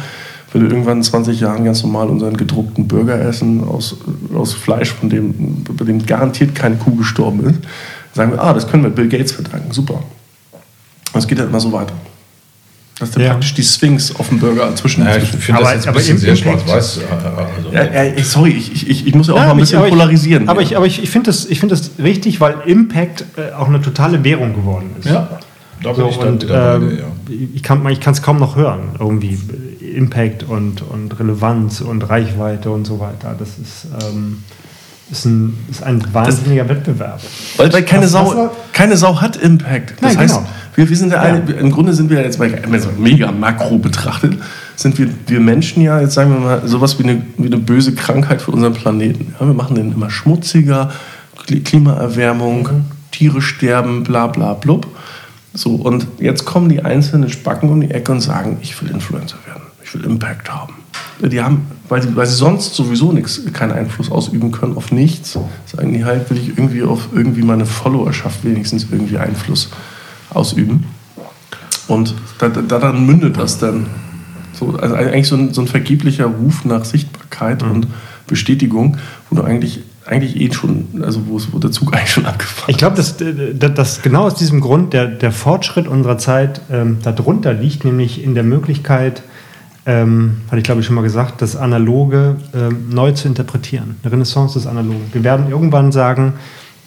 [SPEAKER 1] will irgendwann in 20 Jahren ganz normal unseren gedruckten Burger essen aus, aus Fleisch, von dem, bei dem garantiert keine Kuh gestorben ist, sagen wir, ah, das können wir Bill Gates verdanken. Super. Und es geht halt immer so weiter. Das ist ja. praktisch die Sphinx auf dem Burger zwischen. Ja, ich finde das jetzt ein bisschen sehr schwarz-weiß. Also ja, ja, sorry, ich, ich, ich muss ja auch ja, mal ein bisschen ich, polarisieren.
[SPEAKER 2] Aber ich, aber ich, ich finde das, find das richtig, weil Impact äh, auch eine totale Währung geworden ist. Ja, da bin so, ich dann und, wieder ähm, ja. Ich kann es kaum noch hören, irgendwie. Impact und, und Relevanz und Reichweite und so weiter. Das ist. Ähm, ist ein, ist ein wahnsinniger das, Wettbewerb.
[SPEAKER 1] Weil, weil keine, Sau, keine Sau hat Impact. Das Nein, heißt, genau. wir, wir sind ja, ja. Eine, im Grunde sind wir jetzt mal mega makro betrachtet, sind wir, wir Menschen ja, jetzt sagen wir mal, sowas wie eine, wie eine böse Krankheit für unseren Planeten. Ja, wir machen den immer schmutziger, Klimaerwärmung, mhm. Tiere sterben, bla bla blub. So, und jetzt kommen die einzelnen Spacken um die Ecke und sagen, ich will Influencer werden, ich will Impact haben. Die haben, weil sie, weil sie sonst sowieso nichts, keinen Einfluss ausüben können auf nichts, sagen die halt, will ich irgendwie auf irgendwie meine Followerschaft wenigstens irgendwie Einfluss ausüben. Und da, da dann mündet das dann. So, also eigentlich so ein, so ein vergeblicher Ruf nach Sichtbarkeit mhm. und Bestätigung, wo du eigentlich eigentlich eh schon, also wo, wo der Zug eigentlich schon abgefahren
[SPEAKER 2] Ich glaube, dass, dass, dass, genau aus diesem Grund der, der Fortschritt unserer Zeit ähm, darunter liegt, nämlich in der Möglichkeit, ähm, hatte ich glaube ich schon mal gesagt, das Analoge ähm, neu zu interpretieren. Eine Renaissance des Analogen. Wir werden irgendwann sagen,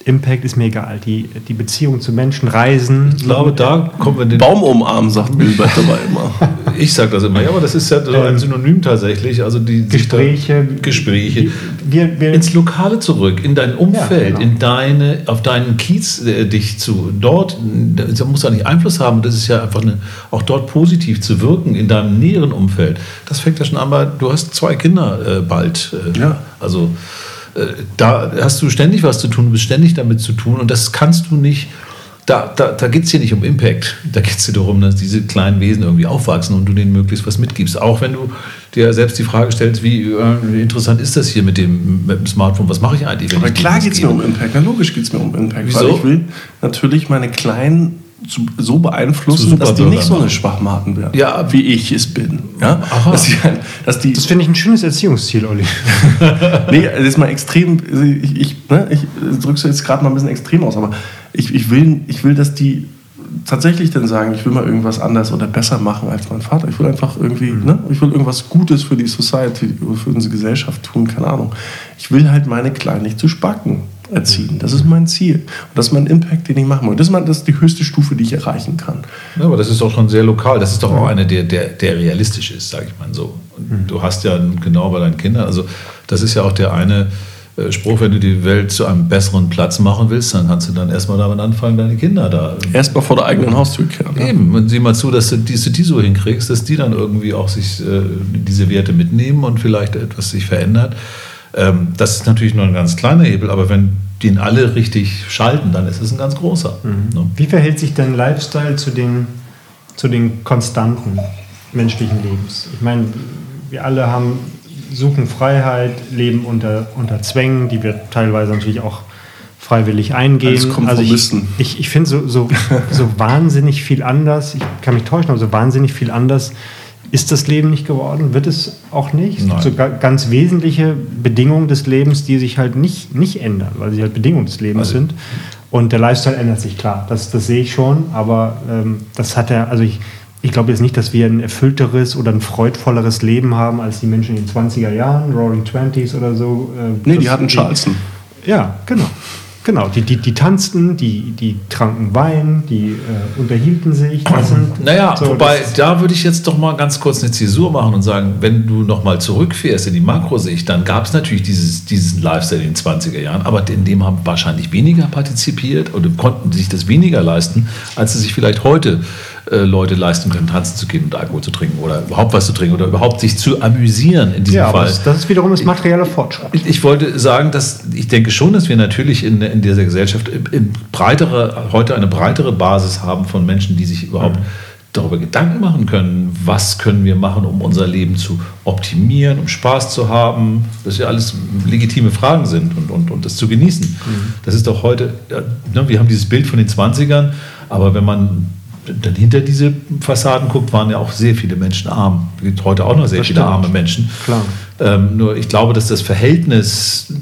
[SPEAKER 2] Impact ist mir egal. Die, die Beziehung zu Menschen, Reisen.
[SPEAKER 1] Ich glaube, da kommen wir den. Baum umarmen, sagt Bilbert dabei immer.
[SPEAKER 3] Ich sage das immer, ja, aber das ist ja so ein ähm, Synonym tatsächlich. Also die
[SPEAKER 2] Gespräche.
[SPEAKER 3] Gespräche. Wir, wir, ins Lokale zurück, in dein Umfeld, ja, genau. in deine, auf deinen Kiez äh, dich zu. Dort, da muss ja nicht Einfluss haben. Das ist ja einfach eine, auch dort positiv zu wirken, in deinem näheren Umfeld. Das fängt ja schon an, aber du hast zwei Kinder äh, bald. Äh, ja. Also äh, da hast du ständig was zu tun, du bist ständig damit zu tun und das kannst du nicht. Da, da, da geht es hier nicht um Impact. Da geht es dir darum, dass diese kleinen Wesen irgendwie aufwachsen und du denen möglichst was mitgibst. Auch wenn du dir selbst die Frage stellst, wie, äh, interessant ist das hier mit dem, mit dem Smartphone? Was mache ich eigentlich?
[SPEAKER 1] Wenn Aber ich klar geht es mir um Impact. Na, logisch geht es mir um Impact. Wieso? Weil ich will natürlich meine kleinen so beeinflussen, dass die nicht so eine Schwachmaten werden, ja. wie ich es bin. Ja?
[SPEAKER 2] Dass die, dass die das finde ich ein schönes Erziehungsziel, Olli.
[SPEAKER 1] nee, das ist mal extrem, ich, ich, ne, ich drücke es jetzt gerade mal ein bisschen extrem aus, aber ich, ich, will, ich will, dass die tatsächlich dann sagen, ich will mal irgendwas anders oder besser machen als mein Vater. Ich will einfach irgendwie, mhm. ne, ich will irgendwas Gutes für die Society, für unsere Gesellschaft tun, keine Ahnung. Ich will halt meine Kleinen nicht zu spacken erziehen. Das ist mein Ziel. Und das ist mein Impact, den ich machen will. Das ist, mein, das ist die höchste Stufe, die ich erreichen kann.
[SPEAKER 3] Ja, aber das ist doch schon sehr lokal. Das ist doch auch eine, der, der, der realistisch ist, sage ich mal so. Und du hast ja genau bei deinen Kindern, also das ist ja auch der eine Spruch, wenn du die Welt zu einem besseren Platz machen willst, dann kannst du dann erstmal damit anfangen, deine Kinder da.
[SPEAKER 1] Erstmal vor der eigenen Haustür kehren.
[SPEAKER 3] Ja. Eben, und sieh mal zu, dass du diese die so hinkriegst, dass die dann irgendwie auch sich äh, diese Werte mitnehmen und vielleicht etwas sich verändert. Ähm, das ist natürlich nur ein ganz kleiner Hebel, aber wenn den alle richtig schalten, dann ist es ein ganz großer.
[SPEAKER 2] Mhm. Ne? Wie verhält sich dein Lifestyle zu den, zu den Konstanten menschlichen Lebens? Ich meine, wir alle haben, suchen Freiheit, leben unter, unter Zwängen, die wir teilweise natürlich auch freiwillig eingehen. Also ich, ich, ich finde so, so, so wahnsinnig viel anders, ich kann mich täuschen, aber so wahnsinnig viel anders ist das Leben nicht geworden, wird es auch nicht. Es gibt so ganz wesentliche Bedingungen des Lebens, die sich halt nicht, nicht ändern, weil sie halt Bedingungen des Lebens also, sind. Und der Lifestyle ändert sich klar, das, das sehe ich schon, aber ähm, das hat er, also ich, ich glaube jetzt nicht, dass wir ein erfüllteres oder ein freudvolleres Leben haben als die Menschen in den 20er Jahren, Roaring Twenties oder so.
[SPEAKER 1] Äh, nee, die hatten Charleston.
[SPEAKER 2] Ja, genau. Genau, die, die, die tanzten, die, die tranken Wein, die äh, unterhielten sich. Sind,
[SPEAKER 3] naja, so, wobei, da würde ich jetzt doch mal ganz kurz eine Zäsur machen und sagen, wenn du noch mal zurückfährst in die Makrosicht, dann gab es natürlich dieses, diesen Lifestyle in den 20er Jahren, aber in dem haben wahrscheinlich weniger partizipiert oder konnten sich das weniger leisten, als sie sich vielleicht heute äh, Leute leisten können, tanzen zu gehen und Alkohol zu trinken oder überhaupt was zu trinken oder überhaupt sich zu amüsieren in diesem
[SPEAKER 2] ja,
[SPEAKER 3] Fall.
[SPEAKER 2] Das, das ist wiederum das materielle Fortschritt.
[SPEAKER 3] Ich, ich, wollte sagen, dass ich denke schon, dass wir natürlich in, in dieser Gesellschaft in breitere, heute eine breitere Basis haben von Menschen, die sich überhaupt mhm. darüber Gedanken machen können, was können wir machen, um unser Leben zu optimieren, um Spaß zu haben, dass ja alles legitime Fragen sind und, und, und das zu genießen. Mhm. Das ist doch heute, ja, ne, wir haben dieses Bild von den 20ern, aber wenn man dann hinter diese Fassaden guckt, waren ja auch sehr viele Menschen arm. Es gibt heute auch noch sehr das viele stimmt. arme Menschen.
[SPEAKER 2] Klar.
[SPEAKER 3] Ähm, nur ich glaube, dass das Verhältnis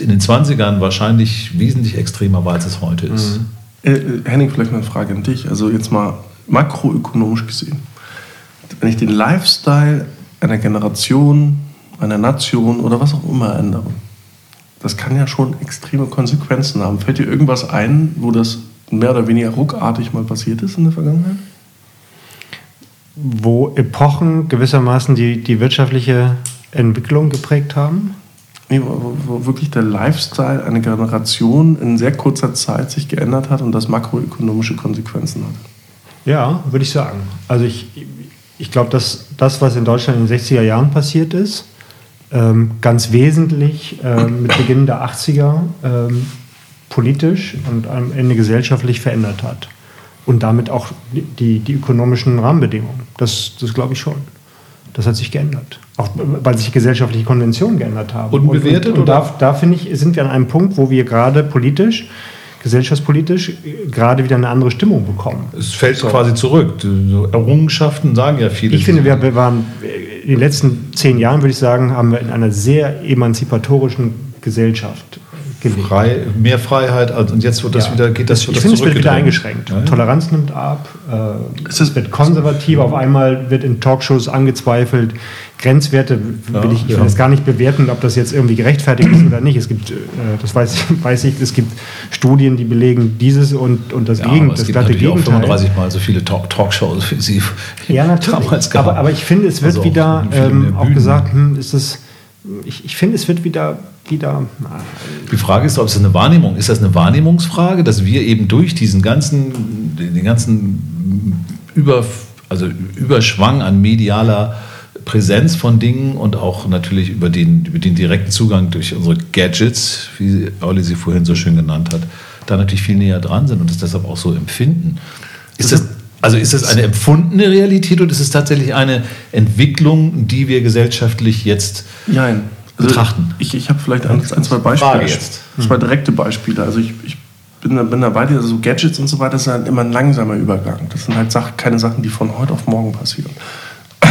[SPEAKER 3] in den 20ern wahrscheinlich wesentlich extremer war, als es heute ist. Mhm.
[SPEAKER 1] Äh, äh, Henning, vielleicht mal eine Frage an dich. Also jetzt mal makroökonomisch gesehen. Wenn ich den Lifestyle einer Generation, einer Nation oder was auch immer ändere, das kann ja schon extreme Konsequenzen haben. Fällt dir irgendwas ein, wo das mehr oder weniger ruckartig mal passiert ist in der Vergangenheit?
[SPEAKER 2] Wo Epochen gewissermaßen die, die wirtschaftliche Entwicklung geprägt haben?
[SPEAKER 1] Nee, wo, wo, wirklich der Lifestyle einer Generation in sehr kurzer Zeit sich geändert hat und das makroökonomische Konsequenzen hat.
[SPEAKER 2] Ja, würde ich sagen. Also ich, ich glaube, dass das, was in Deutschland in den 60er Jahren passiert ist, ähm, ganz wesentlich ähm, mit Beginn der 80er ähm, politisch und am Ende gesellschaftlich verändert hat. Und damit auch die, die ökonomischen Rahmenbedingungen. Das, das glaube ich schon. Das hat sich geändert. Auch weil sich gesellschaftliche Konventionen geändert haben.
[SPEAKER 3] Und bewertet?
[SPEAKER 2] Und, und, und da, da finde ich, sind wir an einem Punkt, wo wir gerade politisch gesellschaftspolitisch gerade wieder eine andere Stimmung bekommen.
[SPEAKER 3] Es fällt so. quasi zurück. Errungenschaften sagen ja viele.
[SPEAKER 2] Ich finde, wir waren in den letzten zehn Jahren, würde ich sagen, haben wir in einer sehr emanzipatorischen Gesellschaft
[SPEAKER 3] Frei, mehr Freiheit also, und jetzt wird das ja. wieder, geht das,
[SPEAKER 2] wird ich finde, es wird wieder eingeschränkt. Ja, Toleranz nimmt ab, äh, es wird konservativ, auf einmal wird in Talkshows angezweifelt. Grenzwerte will ich, ich will das gar nicht bewerten, ob das jetzt irgendwie gerechtfertigt ist oder nicht. Es gibt, äh, das weiß, weiß ich, es gibt Studien, die belegen dieses und, und das
[SPEAKER 3] ja,
[SPEAKER 2] Gegen,
[SPEAKER 3] das es gibt glatte Gegenteil. Auch 35 Mal so viele Talk Talkshows wie sie
[SPEAKER 2] ja, natürlich. damals gab. Aber, aber ich finde, es wird also wieder ähm, auch gesagt, hm, ist es ich, ich finde, es wird wieder, wieder.
[SPEAKER 3] Die Frage ist, ob es eine Wahrnehmung ist. Das eine Wahrnehmungsfrage, dass wir eben durch diesen ganzen, den ganzen Über, also Überschwang an medialer Präsenz von Dingen und auch natürlich über den, über den direkten Zugang durch unsere Gadgets, wie Olli sie vorhin so schön genannt hat, da natürlich viel näher dran sind und es deshalb auch so empfinden. Ist das, also ist das eine empfundene Realität oder ist es tatsächlich eine Entwicklung, die wir gesellschaftlich jetzt
[SPEAKER 1] Nein.
[SPEAKER 3] Also betrachten?
[SPEAKER 1] Ich, ich habe vielleicht ein, ein, zwei Beispiele.
[SPEAKER 3] jetzt.
[SPEAKER 1] Zwei direkte Beispiele. Also ich, ich bin, bin da bei dir, also so Gadgets und so weiter, das ist halt immer ein langsamer Übergang. Das sind halt Sachen, keine Sachen, die von heute auf morgen passieren.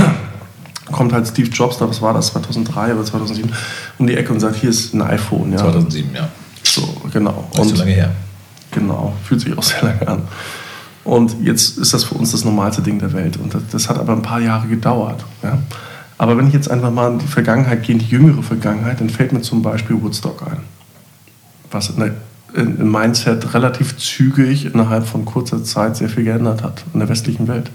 [SPEAKER 1] Kommt halt Steve Jobs da, was war das, 2003 oder 2007, um die Ecke und sagt, hier ist ein iPhone.
[SPEAKER 3] Ja. 2007, ja.
[SPEAKER 1] So, genau.
[SPEAKER 3] Das ist so lange her.
[SPEAKER 1] Genau, fühlt sich auch sehr lange an. Und jetzt ist das für uns das normalste Ding der Welt. Und das, das hat aber ein paar Jahre gedauert. Ja? Aber wenn ich jetzt einfach mal in die Vergangenheit gehe, in die jüngere Vergangenheit, dann fällt mir zum Beispiel Woodstock ein. Was in der, im Mindset relativ zügig innerhalb von kurzer Zeit sehr viel geändert hat in der westlichen Welt.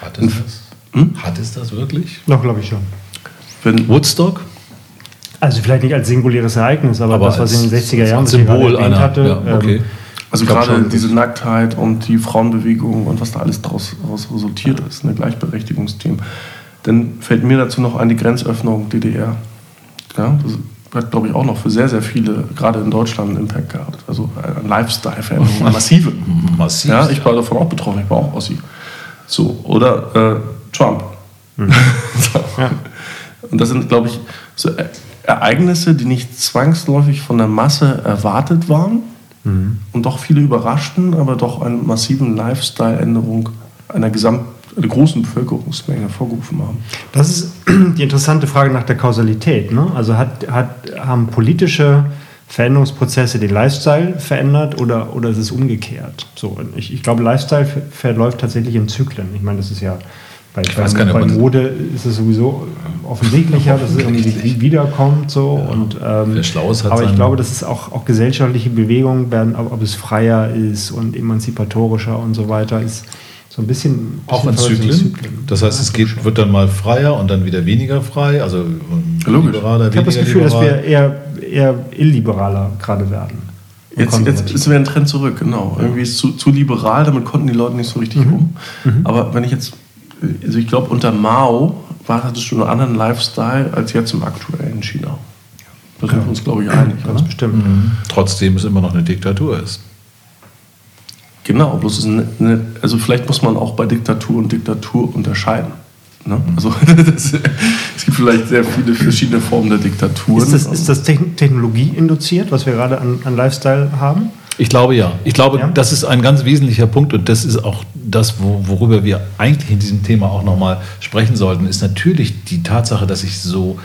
[SPEAKER 3] Hat es das? Hm? Hat es das wirklich?
[SPEAKER 2] Noch, glaube ich schon.
[SPEAKER 3] Wenn Woodstock?
[SPEAKER 2] Also vielleicht nicht als singuläres Ereignis, aber, aber das, was in den 60er Jahren
[SPEAKER 3] Symbol einer,
[SPEAKER 2] hatte,
[SPEAKER 3] ja, okay. ähm,
[SPEAKER 1] also gerade diese Nacktheit und die Frauenbewegung und was da alles daraus resultiert ist, eine Gleichberechtigungsthemen. Dann fällt mir dazu noch ein die Grenzöffnung DDR. Ja, das hat, glaube ich, auch noch für sehr, sehr viele, gerade in Deutschland, einen Impact gehabt. Also eine Lifestyle-Veränderung, eine massive.
[SPEAKER 3] Massiv.
[SPEAKER 1] Ja, ich war davon auch betroffen, ich war auch Ossi. So, oder äh, Trump. Mhm. so. ja. Und das sind, glaube ich, so Ereignisse, die nicht zwangsläufig von der Masse erwartet waren, Mhm. Und doch viele überraschten, aber doch eine massiven Lifestyle-Änderung einer gesamt einer großen Bevölkerungsmenge hervorgerufen haben.
[SPEAKER 2] Das ist die interessante Frage nach der Kausalität. Ne? Also hat, hat, haben politische Veränderungsprozesse den Lifestyle verändert oder, oder ist es umgekehrt? So, ich, ich glaube, Lifestyle verläuft tatsächlich in Zyklen. Ich meine, das ist ja bei, ich weiß bei, bei Mode ist es sowieso offensichtlicher, dass es irgendwie wiederkommt. So. Ja, und, ähm, aber ich glaube, dass es auch, auch gesellschaftliche Bewegungen werden, ob, ob, es freier ist und emanzipatorischer und so weiter ist. So ein bisschen,
[SPEAKER 3] auch in Zyklen. Zyklen. Das heißt, es geht, wird dann mal freier und dann wieder weniger frei, also
[SPEAKER 1] liberaler,
[SPEAKER 2] Ich habe das Gefühl, liberal. dass wir eher, eher illiberaler gerade werden.
[SPEAKER 1] Jetzt, jetzt ist wieder ein Trend zurück, genau. Ja. Irgendwie ist es zu, zu liberal, damit konnten die Leute nicht so richtig mhm. um. Mhm. Aber wenn ich jetzt, also ich glaube, unter Mao war, hattest du einen anderen Lifestyle als jetzt im aktuellen China. Da sind wir uns, glaube ich, einig.
[SPEAKER 3] Ganz bestimmt. Mhm. Trotzdem es immer noch eine Diktatur ist.
[SPEAKER 1] Genau, bloß ist eine, eine, also vielleicht muss man auch bei Diktatur und Diktatur unterscheiden. Ne? Mhm. Also das, es gibt vielleicht sehr viele verschiedene Formen der Diktaturen.
[SPEAKER 2] Ist das, ist das Technologie induziert, was wir gerade an, an Lifestyle haben?
[SPEAKER 3] Ich glaube ja. Ich glaube, ja. das ist ein ganz wesentlicher Punkt und das ist auch das, worüber wir eigentlich in diesem Thema auch nochmal sprechen sollten, ist natürlich die Tatsache, dass sich so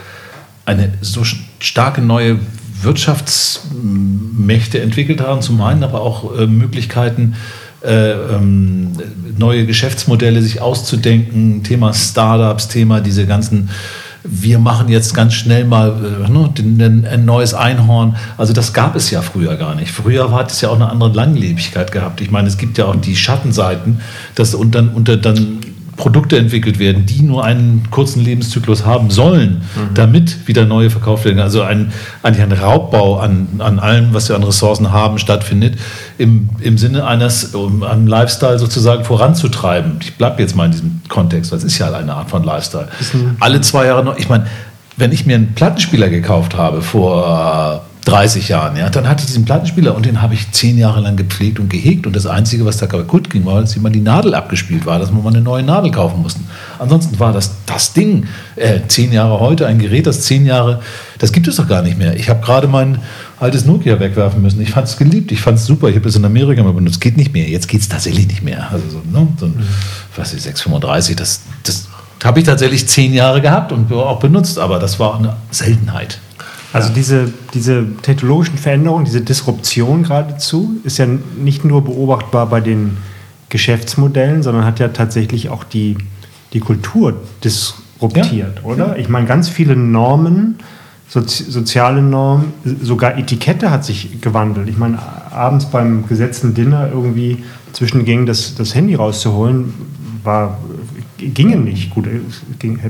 [SPEAKER 3] eine so starke neue Wirtschaftsmächte entwickelt haben, zum einen, aber auch äh, Möglichkeiten, äh, ähm, neue Geschäftsmodelle sich auszudenken, Thema Startups, Thema diese ganzen wir machen jetzt ganz schnell mal äh, ne, ein neues Einhorn. Also das gab es ja früher gar nicht. Früher hat es ja auch eine andere Langlebigkeit gehabt. Ich meine, es gibt ja auch die Schattenseiten, dass und dann dann Produkte entwickelt werden, die nur einen kurzen Lebenszyklus haben sollen, mhm. damit wieder neue verkauft werden. Also ein, eigentlich ein Raubbau an, an allem, was wir an Ressourcen haben, stattfindet, im, im Sinne eines, um einen Lifestyle sozusagen voranzutreiben. Ich bleibe jetzt mal in diesem Kontext, weil es ist ja eine Art von Lifestyle. Alle zwei Jahre noch, ich meine, wenn ich mir einen Plattenspieler gekauft habe vor 30 Jahren, ja, dann hatte ich diesen Plattenspieler und den habe ich zehn Jahre lang gepflegt und gehegt. Und das Einzige, was da kaputt ging, war, dass immer die Nadel abgespielt war, dass wir mal eine neue Nadel kaufen mussten. Ansonsten war das das Ding. Äh, zehn Jahre heute, ein Gerät, das zehn Jahre, das gibt es doch gar nicht mehr. Ich habe gerade mein altes Nokia wegwerfen müssen. Ich fand es geliebt, ich fand es super. Ich habe es in Amerika mal benutzt. Geht nicht mehr. Jetzt geht es tatsächlich nicht mehr. Also so, ne, so ein, mhm. was ist 635, das, das habe ich tatsächlich zehn Jahre gehabt und auch benutzt, aber das war eine Seltenheit.
[SPEAKER 2] Also ja. diese, diese technologischen Veränderungen, diese Disruption geradezu, ist ja nicht nur beobachtbar bei den Geschäftsmodellen, sondern hat ja tatsächlich auch die, die Kultur disruptiert, ja. oder? Ich meine, ganz viele Normen, Sozi soziale Normen, sogar Etikette hat sich gewandelt. Ich meine, abends beim gesetzten Dinner irgendwie zwischen Gängen das, das Handy rauszuholen, war gingen nicht. Gut, es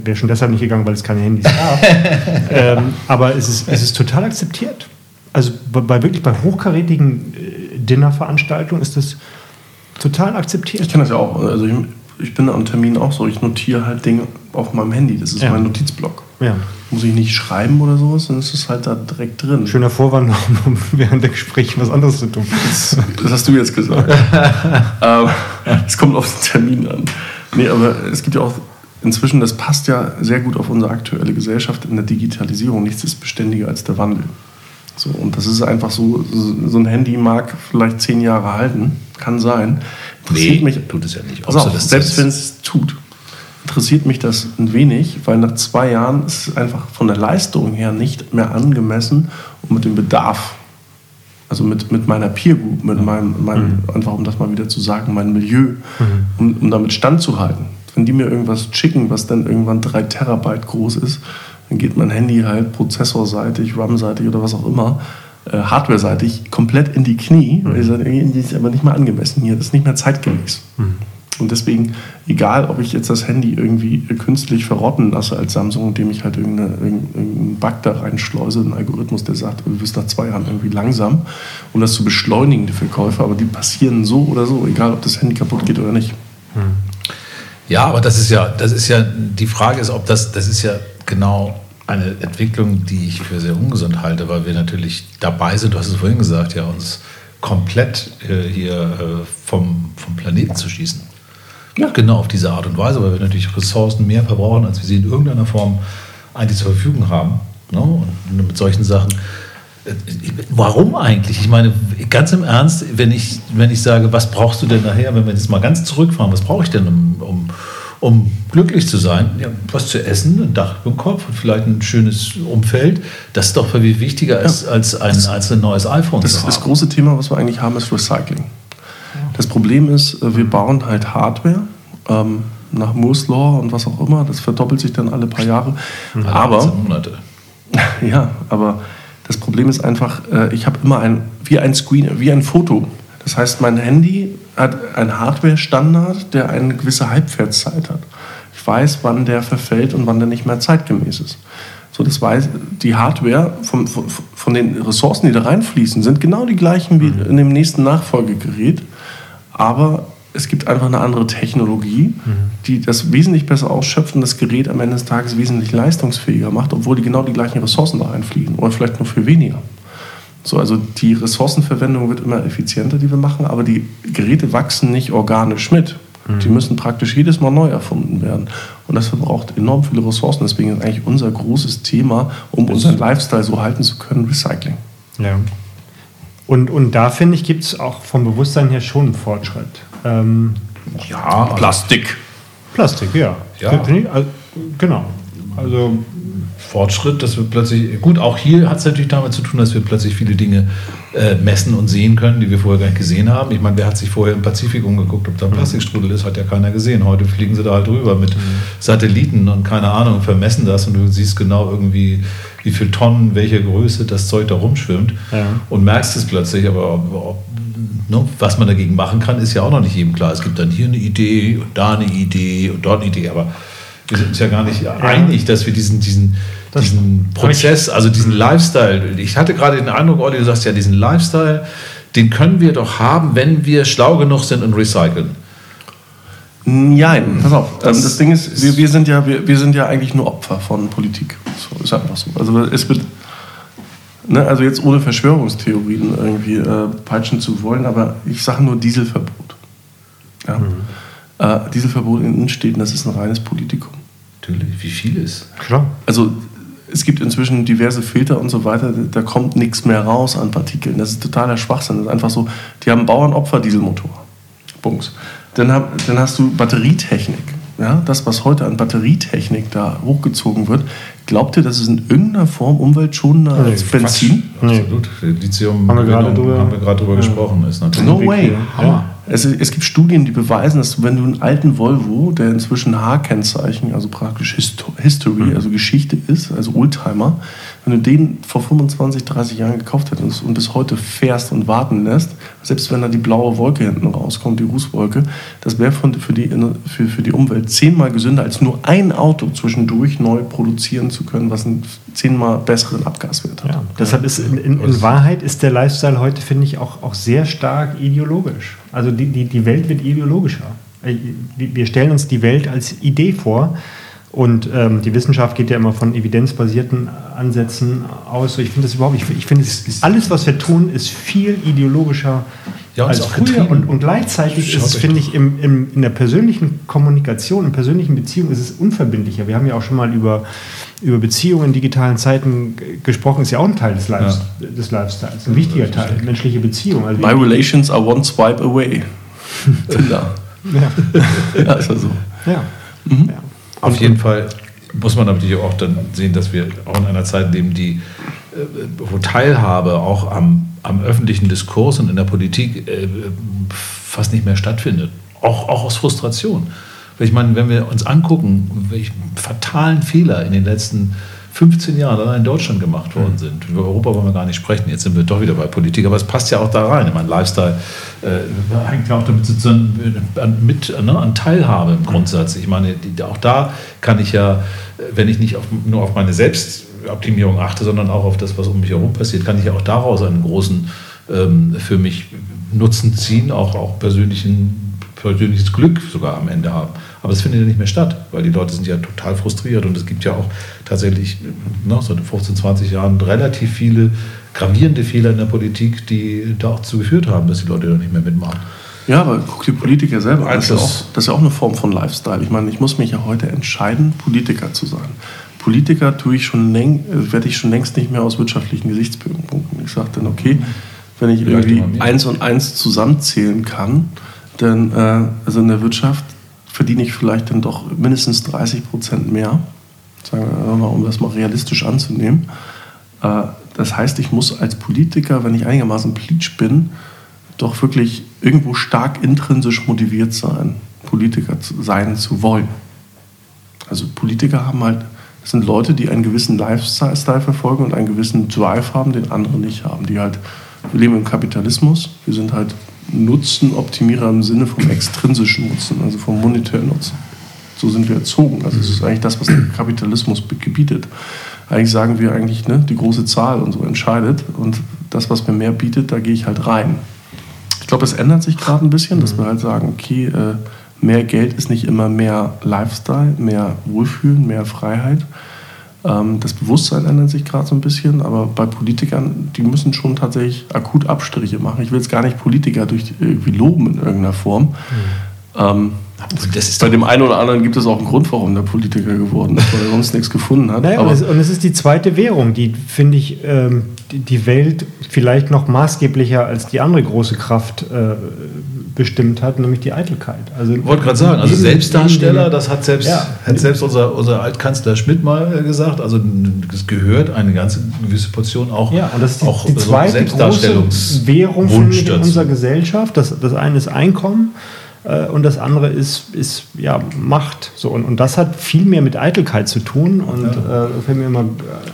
[SPEAKER 2] wäre schon deshalb nicht gegangen, weil es keine Handys gab. ähm, aber es ist, es ist total akzeptiert. Also bei, wirklich bei hochkarätigen äh, Dinnerveranstaltungen ist das total akzeptiert.
[SPEAKER 1] Ich kenne das ja auch. Also ich, ich bin an Terminen auch so. Ich notiere halt Dinge auf meinem Handy. Das ist ja. mein Notizblock. Ja. Muss ich nicht schreiben oder sowas, dann ist es halt da direkt drin.
[SPEAKER 2] Schöner Vorwand, um während der Gespräche was anderes zu tun.
[SPEAKER 1] Das, das hast du jetzt gesagt. ähm, es kommt auf den Termin an. Nee, aber es gibt ja auch inzwischen, das passt ja sehr gut auf unsere aktuelle Gesellschaft in der Digitalisierung. Nichts ist beständiger als der Wandel. So, und das ist einfach so, so ein Handy mag vielleicht zehn Jahre halten, kann sein.
[SPEAKER 3] Interessiert nee, mich, tut es ja nicht.
[SPEAKER 1] Also auch, selbst wenn es tut, interessiert mich das ein wenig, weil nach zwei Jahren ist es einfach von der Leistung her nicht mehr angemessen und mit dem Bedarf, also mit, mit meiner Peer Group, mit meinem, meinem mhm. einfach um das mal wieder zu sagen, mein Milieu, mhm. um, um damit standzuhalten. Wenn die mir irgendwas schicken, was dann irgendwann drei Terabyte groß ist, dann geht mein Handy halt prozessorseitig, RAM-seitig oder was auch immer, äh, hardware-seitig komplett in die Knie. Mhm. Ich sage, das ist aber nicht mehr angemessen hier, das ist nicht mehr zeitgemäß. Mhm. Und deswegen, egal ob ich jetzt das Handy irgendwie künstlich verrotten lasse als Samsung, indem ich halt irgendeinen Bug da reinschleuse, einen Algorithmus, der sagt, du bist nach zwei Jahren irgendwie langsam, um das zu beschleunigen, die Verkäufe, aber die passieren so oder so, egal ob das Handy kaputt geht oder nicht. Hm.
[SPEAKER 3] Ja, aber das ist ja, das ist ja, die Frage ist, ob das, das ist ja genau eine Entwicklung, die ich für sehr ungesund halte, weil wir natürlich dabei sind, du hast es vorhin gesagt, ja, uns komplett äh, hier äh, vom, vom Planeten zu schießen. Ja. Genau auf diese Art und Weise, weil wir natürlich Ressourcen mehr verbrauchen, als wir sie in irgendeiner Form eigentlich zur Verfügung haben. Ne? Und mit solchen Sachen. Äh, warum eigentlich? Ich meine, ganz im Ernst, wenn ich, wenn ich sage, was brauchst du denn nachher, wenn wir jetzt mal ganz zurückfahren, was brauche ich denn, um, um, um glücklich zu sein? Ja, was zu essen, ein Dach über dem Kopf und vielleicht ein schönes Umfeld. Das ist doch viel wichtiger als, ja, als, ein, als ein neues iPhone
[SPEAKER 1] das, zu haben. Das große Thema, was wir eigentlich haben, ist Recycling. Das Problem ist, äh, wir bauen halt Hardware ähm, nach Moore's Law und was auch immer. Das verdoppelt sich dann alle paar Jahre.
[SPEAKER 3] Alle aber Monate.
[SPEAKER 1] ja, aber das Problem ist einfach, äh, ich habe immer ein wie ein Screen, wie ein Foto. Das heißt, mein Handy hat einen Hardware-Standard, der eine gewisse Halbwertszeit hat. Ich weiß, wann der verfällt und wann der nicht mehr zeitgemäß ist. So, das weiß die Hardware vom, vom, von den Ressourcen, die da reinfließen, sind genau die gleichen wie in dem nächsten Nachfolgegerät. Aber es gibt einfach eine andere Technologie, die das wesentlich besser ausschöpft und das Gerät am Ende des Tages wesentlich leistungsfähiger macht, obwohl die genau die gleichen Ressourcen da reinfliegen oder vielleicht nur für weniger. So, also die Ressourcenverwendung wird immer effizienter, die wir machen, aber die Geräte wachsen nicht organisch mit. Die müssen praktisch jedes Mal neu erfunden werden. Und das verbraucht enorm viele Ressourcen. Deswegen ist eigentlich unser großes Thema, um unseren Lifestyle so halten zu können, Recycling.
[SPEAKER 2] Ja. Und, und da finde ich, gibt es auch vom Bewusstsein her schon einen Fortschritt. Ähm,
[SPEAKER 3] Ja,
[SPEAKER 1] Plastik.
[SPEAKER 2] Plastik, ja.
[SPEAKER 3] Ja.
[SPEAKER 2] Ich, also, Genau. Also
[SPEAKER 3] Fortschritt, dass wir plötzlich, gut, auch hier hat es natürlich damit zu tun, dass wir plötzlich viele Dinge äh, messen und sehen können, die wir vorher gar nicht gesehen haben. Ich meine, wer hat sich vorher im Pazifik umgeguckt, ob da ein Plastikstrudel ist, hat ja keiner gesehen. Heute fliegen sie da halt drüber mit Satelliten und keine Ahnung, vermessen das und du siehst genau irgendwie, wie viel Tonnen, welche Größe das Zeug da rumschwimmt
[SPEAKER 2] Ja.
[SPEAKER 3] und merkst es plötzlich, aber ob, ob, ne, was man dagegen machen kann, ist ja auch noch nicht jedem klar. Es gibt dann hier eine Idee und da eine Idee und dort eine Idee, aber wir sind uns ja gar nicht einig, dass wir diesen, diesen, diesen Prozess, also diesen Lifestyle, ich hatte gerade den Eindruck, Olli, du sagst ja, diesen Lifestyle, den können wir doch haben, wenn wir schlau genug sind und recyceln.
[SPEAKER 1] Nein, pass auf.
[SPEAKER 3] Das
[SPEAKER 1] Das, das Ding ist, wir, wir, sind ja, wir, wir sind ja eigentlich nur Opfer von Politik. So, ist einfach so. Also es wird, ne, also jetzt ohne Verschwörungstheorien irgendwie äh, peitschen zu wollen, aber ich sage nur Dieselverbot. Ja. Äh, Dieselverbot in Innenstädten, das ist ein reines Politikum.
[SPEAKER 3] Natürlich, wie viel ist?
[SPEAKER 2] klar.
[SPEAKER 1] Also es gibt inzwischen diverse Filter und so weiter, da kommt nichts mehr raus an Partikeln. Das ist totaler Schwachsinn. Das ist einfach so, die haben Bauernopfer, Dieselmotor. Bums. Dann, hab, dann hast du Batterietechnik. Ja, das, was heute an Batterietechnik da hochgezogen wird, glaubt ihr, das ist in irgendeiner Form umweltschonender
[SPEAKER 2] Nee,
[SPEAKER 1] als Benzin?
[SPEAKER 2] Nee.
[SPEAKER 3] Absolut. Lithium
[SPEAKER 2] Haben wir gerade drüber-
[SPEAKER 3] haben wir drüber gesprochen. Ist natürlich
[SPEAKER 1] No way.
[SPEAKER 2] Ja.
[SPEAKER 1] Es, es gibt Studien, die beweisen, dass wenn du einen alten Volvo, der inzwischen H-Kennzeichen, also praktisch Histo History, also Geschichte ist, also Oldtimer, wenn du den vor 25, 30 Jahren gekauft hättest und bis heute fährst und warten lässt, selbst wenn da die blaue Wolke hinten rauskommt, die Rußwolke, das wäre für die, für, für die Umwelt zehnmal gesünder, als nur ein Auto zwischendurch neu produzieren zu können, was einen zehnmal besseren Abgaswert hat.
[SPEAKER 2] Ja, deshalb ist in, in, in Wahrheit ist der Lifestyle heute, finde ich, auch, auch sehr stark ideologisch. Also die, die, die Welt wird ideologischer. Äh, wir stellen uns die Welt als Idee vor und ähm, die Wissenschaft geht ja immer von evidenzbasierten Ansätzen aus. Ich finde das überhaupt, ich, ich finde alles, was wir tun, ist viel ideologischer
[SPEAKER 3] Ja, und
[SPEAKER 2] als früher. Und, und gleichzeitig
[SPEAKER 3] Schaut
[SPEAKER 2] ist es, finde ich, im, im, in der persönlichen Kommunikation, in persönlichen Beziehungen ist es unverbindlicher. Wir haben ja auch schon mal über, über Beziehungen in digitalen Zeiten gesprochen, ist ja auch ein Teil des, Lives, des Lifestyles, ein wichtiger Teil, menschliche Beziehungen. Also
[SPEAKER 1] My relations are one swipe away. Tinder.
[SPEAKER 2] ja,
[SPEAKER 1] Ja, ist ja so.
[SPEAKER 2] ja.
[SPEAKER 3] Mhm.
[SPEAKER 2] ja.
[SPEAKER 3] Auf jeden Fall muss man natürlich auch dann sehen, dass wir auch in einer Zeit leben, die, äh, wo Teilhabe auch am, am öffentlichen Diskurs und in der Politik äh, fast nicht mehr stattfindet. Auch, auch aus Frustration. Weil ich meine, wenn wir uns angucken, welche fatalen Fehler in den letzten 15 Jahren allein in Deutschland gemacht worden sind. Über Europa wollen wir gar nicht sprechen. Jetzt sind wir doch wieder bei Politik, aber es passt ja auch da rein. Mein Lifestyle äh, hängt ja auch damit zusammen, äh, an, mit, ne, an Teilhabe im Grundsatz. Ich meine, die, auch da kann ich ja, wenn ich nicht auf, nur auf meine Selbstoptimierung achte, sondern auch auf das, was um mich herum passiert, kann ich ja auch daraus einen großen ähm, für mich Nutzen ziehen, auch, auch persönlichen persönliches Glück sogar am Ende haben. Aber das findet ja nicht mehr statt, weil die Leute sind ja total frustriert und es gibt ja auch tatsächlich ne, seit 15, 20 Jahren relativ viele gravierende Fehler in der Politik, die dazu geführt haben, dass die Leute da nicht mehr mitmachen.
[SPEAKER 1] Ja, aber guck die Politiker selber an. Das ist, ja
[SPEAKER 3] Einfluss.
[SPEAKER 1] auch, das ist ja auch eine Form von Lifestyle. Ich meine, ich muss mich ja heute entscheiden, Politiker zu sein. Politiker tue ich schon läng, äh, werde ich schon längst nicht mehr aus wirtschaftlichen Gesichtspunkten. Ich sage dann, okay, wenn ich irgendwie eins und eins zusammenzählen kann, dann, äh, also in der Wirtschaft verdiene ich vielleicht dann doch mindestens 30 Prozent mehr, sagen wir um das mal realistisch anzunehmen. Äh, das heißt, ich muss als Politiker, wenn ich einigermaßen pleatsch bin, doch wirklich irgendwo stark intrinsisch motiviert sein, Politiker sein zu wollen. Also Politiker haben halt, das sind Leute, die einen gewissen Lifestyle verfolgen und einen gewissen Drive haben, den andere nicht haben. Die halt, wir leben im Kapitalismus, wir sind halt Nutzenoptimierer im Sinne vom extrinsischen Nutzen, also vom monetären Nutzen. So sind wir erzogen. Also es ist eigentlich das, was der Kapitalismus gebietet. eigentlich sagen wir eigentlich, ne, die große Zahl und so entscheidet. Und das, was mir mehr bietet, da gehe ich halt rein. Ich glaube, es ändert sich gerade ein bisschen, dass wir halt sagen, okay, äh, mehr Geld ist nicht immer mehr Lifestyle, mehr Wohlfühlen, mehr Freiheit. Ähm, das Bewusstsein ändert sich gerade so ein bisschen, aber bei Politikern, die müssen schon tatsächlich akut Abstriche machen. Ich will jetzt gar nicht Politiker durch irgendwie loben in irgendeiner Form. Mhm. Ähm, bei dem einen oder anderen gibt es auch einen Grund, warum der Politiker geworden ist, weil er sonst nichts gefunden hat.
[SPEAKER 2] Naja, und, es, und, es, ist die zweite Währung, die, finde ich, ähm, die, die, Welt vielleicht noch maßgeblicher als die andere große Kraft äh, bestimmt hat, nämlich die Eitelkeit.
[SPEAKER 3] Also ich wollte gerade sagen, also Selbstdarsteller, das hat selbst, ja. hat selbst unser, unser Altkanzler Schmidt mal gesagt, also es gehört eine ganze gewisse Portion auch,
[SPEAKER 2] ja, und das ist die, auch die zweite so große Währung in unserer Gesellschaft. Das, das eine ist Einkommen äh, und das andere ist, ist ja, Macht. So, und, und das hat viel mehr mit Eitelkeit zu tun. Und ja. äh, fällt mir immer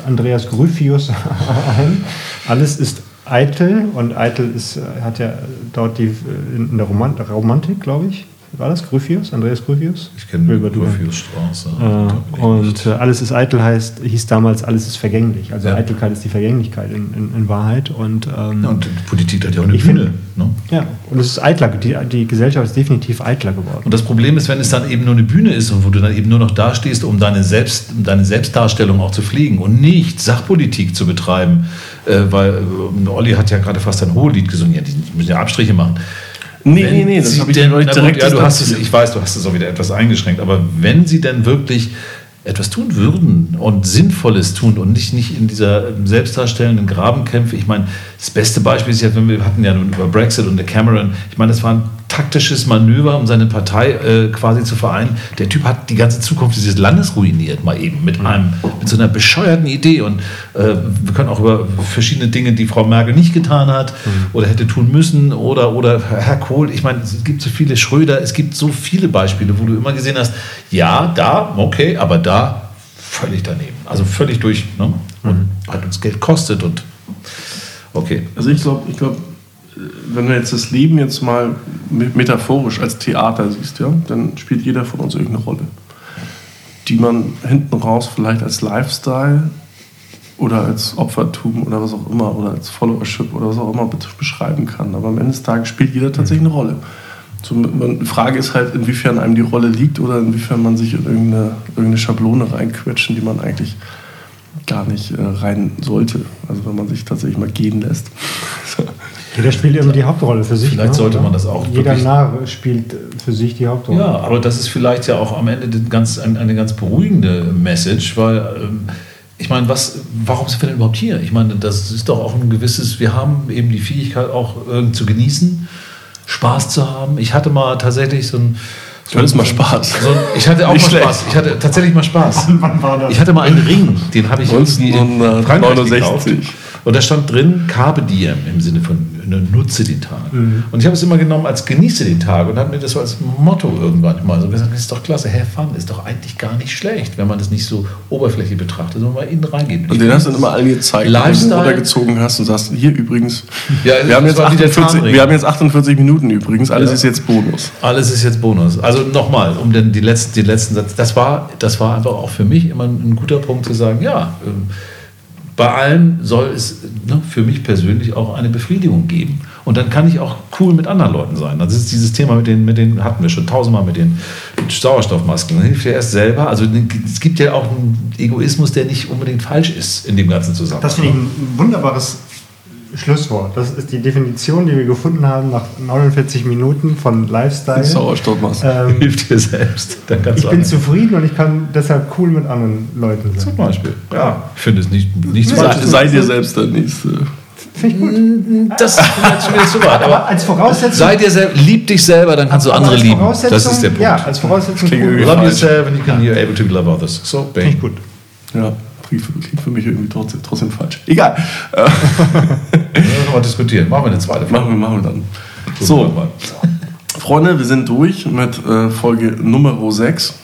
[SPEAKER 2] Andreas Gryphius ein. Alles ist eitel und eitel ist, äh, hat ja dort die, äh, in der Romantik, glaube ich, war das Gryphius, Andreas Gryphius?
[SPEAKER 3] Ich kenne Gryphius Straße.
[SPEAKER 2] Äh, und äh, alles ist eitel heißt, hieß damals, alles ist vergänglich. Also ja. Eitelkeit ist die Vergänglichkeit in, in, in Wahrheit. Und,
[SPEAKER 3] ähm, ja, und Politik hat ja auch eine Bühne.
[SPEAKER 2] ne? Ja, und es ist eitler, die, die Gesellschaft ist definitiv eitler geworden.
[SPEAKER 3] Und das Problem ist, wenn es dann eben nur eine Bühne ist und wo du dann eben nur noch dastehst, um deine, Selbst, um deine Selbstdarstellung auch zu pflegen und nicht Sachpolitik zu betreiben, äh, weil äh, Olli hat ja gerade fast ein Hohelied gesungen, ja, die müssen ja Abstriche machen.
[SPEAKER 1] Nee, nee, nee, das habe ich denn,
[SPEAKER 3] direkt. Ja, du hast es, ich weiß, du hast es auch wieder etwas eingeschränkt, aber wenn sie denn wirklich etwas tun würden und Sinnvolles tun und nicht, nicht in dieser selbstdarstellenden Grabenkämpfe. Ich meine, das beste Beispiel ist ja, wenn wir hatten ja nun über Brexit und der Cameron, ich meine, das waren taktisches Manöver, um seine Partei äh, quasi zu vereinen. Der Typ hat die ganze Zukunft dieses Landes ruiniert, mal eben mit einem, mit so einer bescheuerten Idee. Und äh, wir können auch über verschiedene Dinge, die Frau Merkel nicht getan hat mhm. oder hätte tun müssen, oder, oder Herr Kohl. Ich meine, es gibt so viele Schröder, es gibt so viele Beispiele, wo du immer gesehen hast, ja, da, okay, aber da völlig daneben. Also völlig durch. Ne? Und mhm. hat uns Geld kostet und okay.
[SPEAKER 1] Also ich glaube, ich glaube, wenn du jetzt das Leben jetzt mal metaphorisch als Theater siehst, ja, dann spielt jeder von uns irgendeine Rolle, die man hinten raus vielleicht als Lifestyle oder als Opfertum oder was auch immer oder als Followership oder was auch immer beschreiben kann. Aber am Ende des Tages spielt jeder tatsächlich eine Rolle. Die Frage ist halt, inwiefern einem die Rolle liegt oder inwiefern man sich in irgendeine, irgendeine Schablone reinquetschen, die man eigentlich gar nicht äh, rein sollte. Also wenn man sich tatsächlich mal gehen lässt.
[SPEAKER 2] Jeder spielt irgendwie die Hauptrolle für sich.
[SPEAKER 3] Vielleicht ne? sollte man das auch.
[SPEAKER 2] Jeder Narr spielt für sich die Hauptrolle.
[SPEAKER 3] Ja, aber das ist vielleicht ja auch am Ende ganz, eine ganz beruhigende Message, weil ähm, ich meine, was, warum sind wir denn überhaupt hier? Ich meine, das ist doch auch ein gewisses, wir haben eben die Fähigkeit auch irgendwie zu genießen, Spaß zu haben. Ich hatte mal tatsächlich so ein
[SPEAKER 1] Du hattest mal Spaß.
[SPEAKER 3] So, ich hatte auch Nicht mal schlecht. Spaß. Ich hatte tatsächlich mal Spaß. Wann war das? Ich hatte mal einen Ring, den habe ich irgendwie in Frankreich gekauft. Und da stand drin Carpe Diem im Sinne von nutze den Tag. Mhm. Und ich habe es immer genommen als genieße den Tag und habe mir das so als Motto irgendwann mal so gesagt, das ist doch klasse, have fun ist doch eigentlich gar nicht schlecht, wenn man das nicht so oberflächlich betrachtet, sondern mal innen reingeht.
[SPEAKER 1] Und, den hast du dann immer allen gezeigt, Lifestyle, du runtergezogen hast und sagst, hier übrigens, ja, wir, haben jetzt 48, wir haben jetzt 48 Minuten übrigens, alles ja. ist jetzt Bonus.
[SPEAKER 3] Alles ist jetzt Bonus. Also nochmal, um den, die letzten, die letzten Satz, das war, das war einfach auch für mich immer ein guter Punkt zu sagen, ja, ähm, bei allem soll es ne, für mich persönlich auch eine Befriedigung geben. Und dann kann ich auch cool mit anderen Leuten sein. Das ist dieses Thema mit den, mit den hatten wir schon tausendmal mit den Sauerstoffmasken. Dann hilft ja erst selber. Also es gibt ja auch einen Egoismus, der nicht unbedingt falsch ist in dem ganzen Zusammenhang.
[SPEAKER 2] Das finde ich ein wunderbares Schlusswort. Das ist die Definition, die wir gefunden haben nach 49 Minuten von Lifestyle.
[SPEAKER 1] Sauerstoffmaske.
[SPEAKER 3] Ähm, Hilft dir selbst.
[SPEAKER 2] ich bin zufrieden und ich kann deshalb cool mit anderen Leuten sein.
[SPEAKER 3] Zum Beispiel. Ja, ich finde es nicht, nicht
[SPEAKER 1] so sei, sei dir selbst der Nächste.
[SPEAKER 2] Finde ich gut. Mm,
[SPEAKER 3] das zu weit. Aber
[SPEAKER 2] als Voraussetzung.
[SPEAKER 3] Sei dir selbst, lieb dich selber, dann kannst du andere lieben. Das ist der Punkt.
[SPEAKER 2] Ja, als Voraussetzung.
[SPEAKER 3] Love yourself and you can be able to love others. So,
[SPEAKER 2] bang. Finde ich gut.
[SPEAKER 1] Ja klingt für mich irgendwie trotzdem, trotzdem falsch. Egal.
[SPEAKER 3] wir mal diskutieren. Machen wir eine zweite
[SPEAKER 1] Folge. Machen wir, machen wir dann. So, Freunde, wir sind durch mit äh, Folge Nummer 6.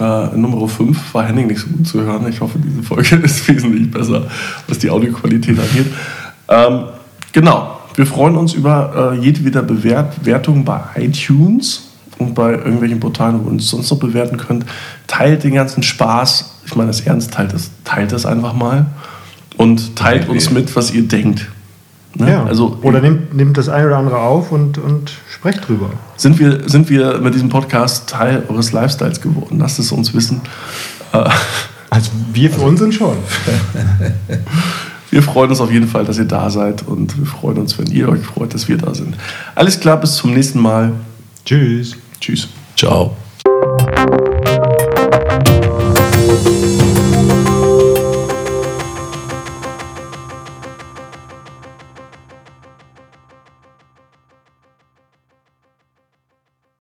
[SPEAKER 1] Äh, Nummer 5 war Henning nicht so gut zu hören. Ich hoffe, diese Folge ist wesentlich besser, was die Audioqualität angeht. Ähm, genau, wir freuen uns über äh, jedwede Bewertung bei iTunes und bei irgendwelchen Portalen, wo ihr uns sonst noch bewerten könnt. Teilt den ganzen Spaß ich meine das ernst, teilt das, teilt das einfach mal und teilt uns mit, was ihr denkt.
[SPEAKER 2] Ne? Ja. Also, oder nehmt, nehmt das eine oder andere auf und, und sprecht drüber.
[SPEAKER 1] Sind wir, sind wir mit diesem Podcast Teil eures Lifestyles geworden? Lasst es uns wissen.
[SPEAKER 2] Äh, also wir für uns sind schon.
[SPEAKER 1] wir freuen uns auf jeden Fall, dass ihr da seid und wir freuen uns, wenn ihr euch freut, dass wir da sind. Alles klar, bis zum nächsten Mal.
[SPEAKER 2] Tschüss.
[SPEAKER 1] Tschüss.
[SPEAKER 3] Ciao.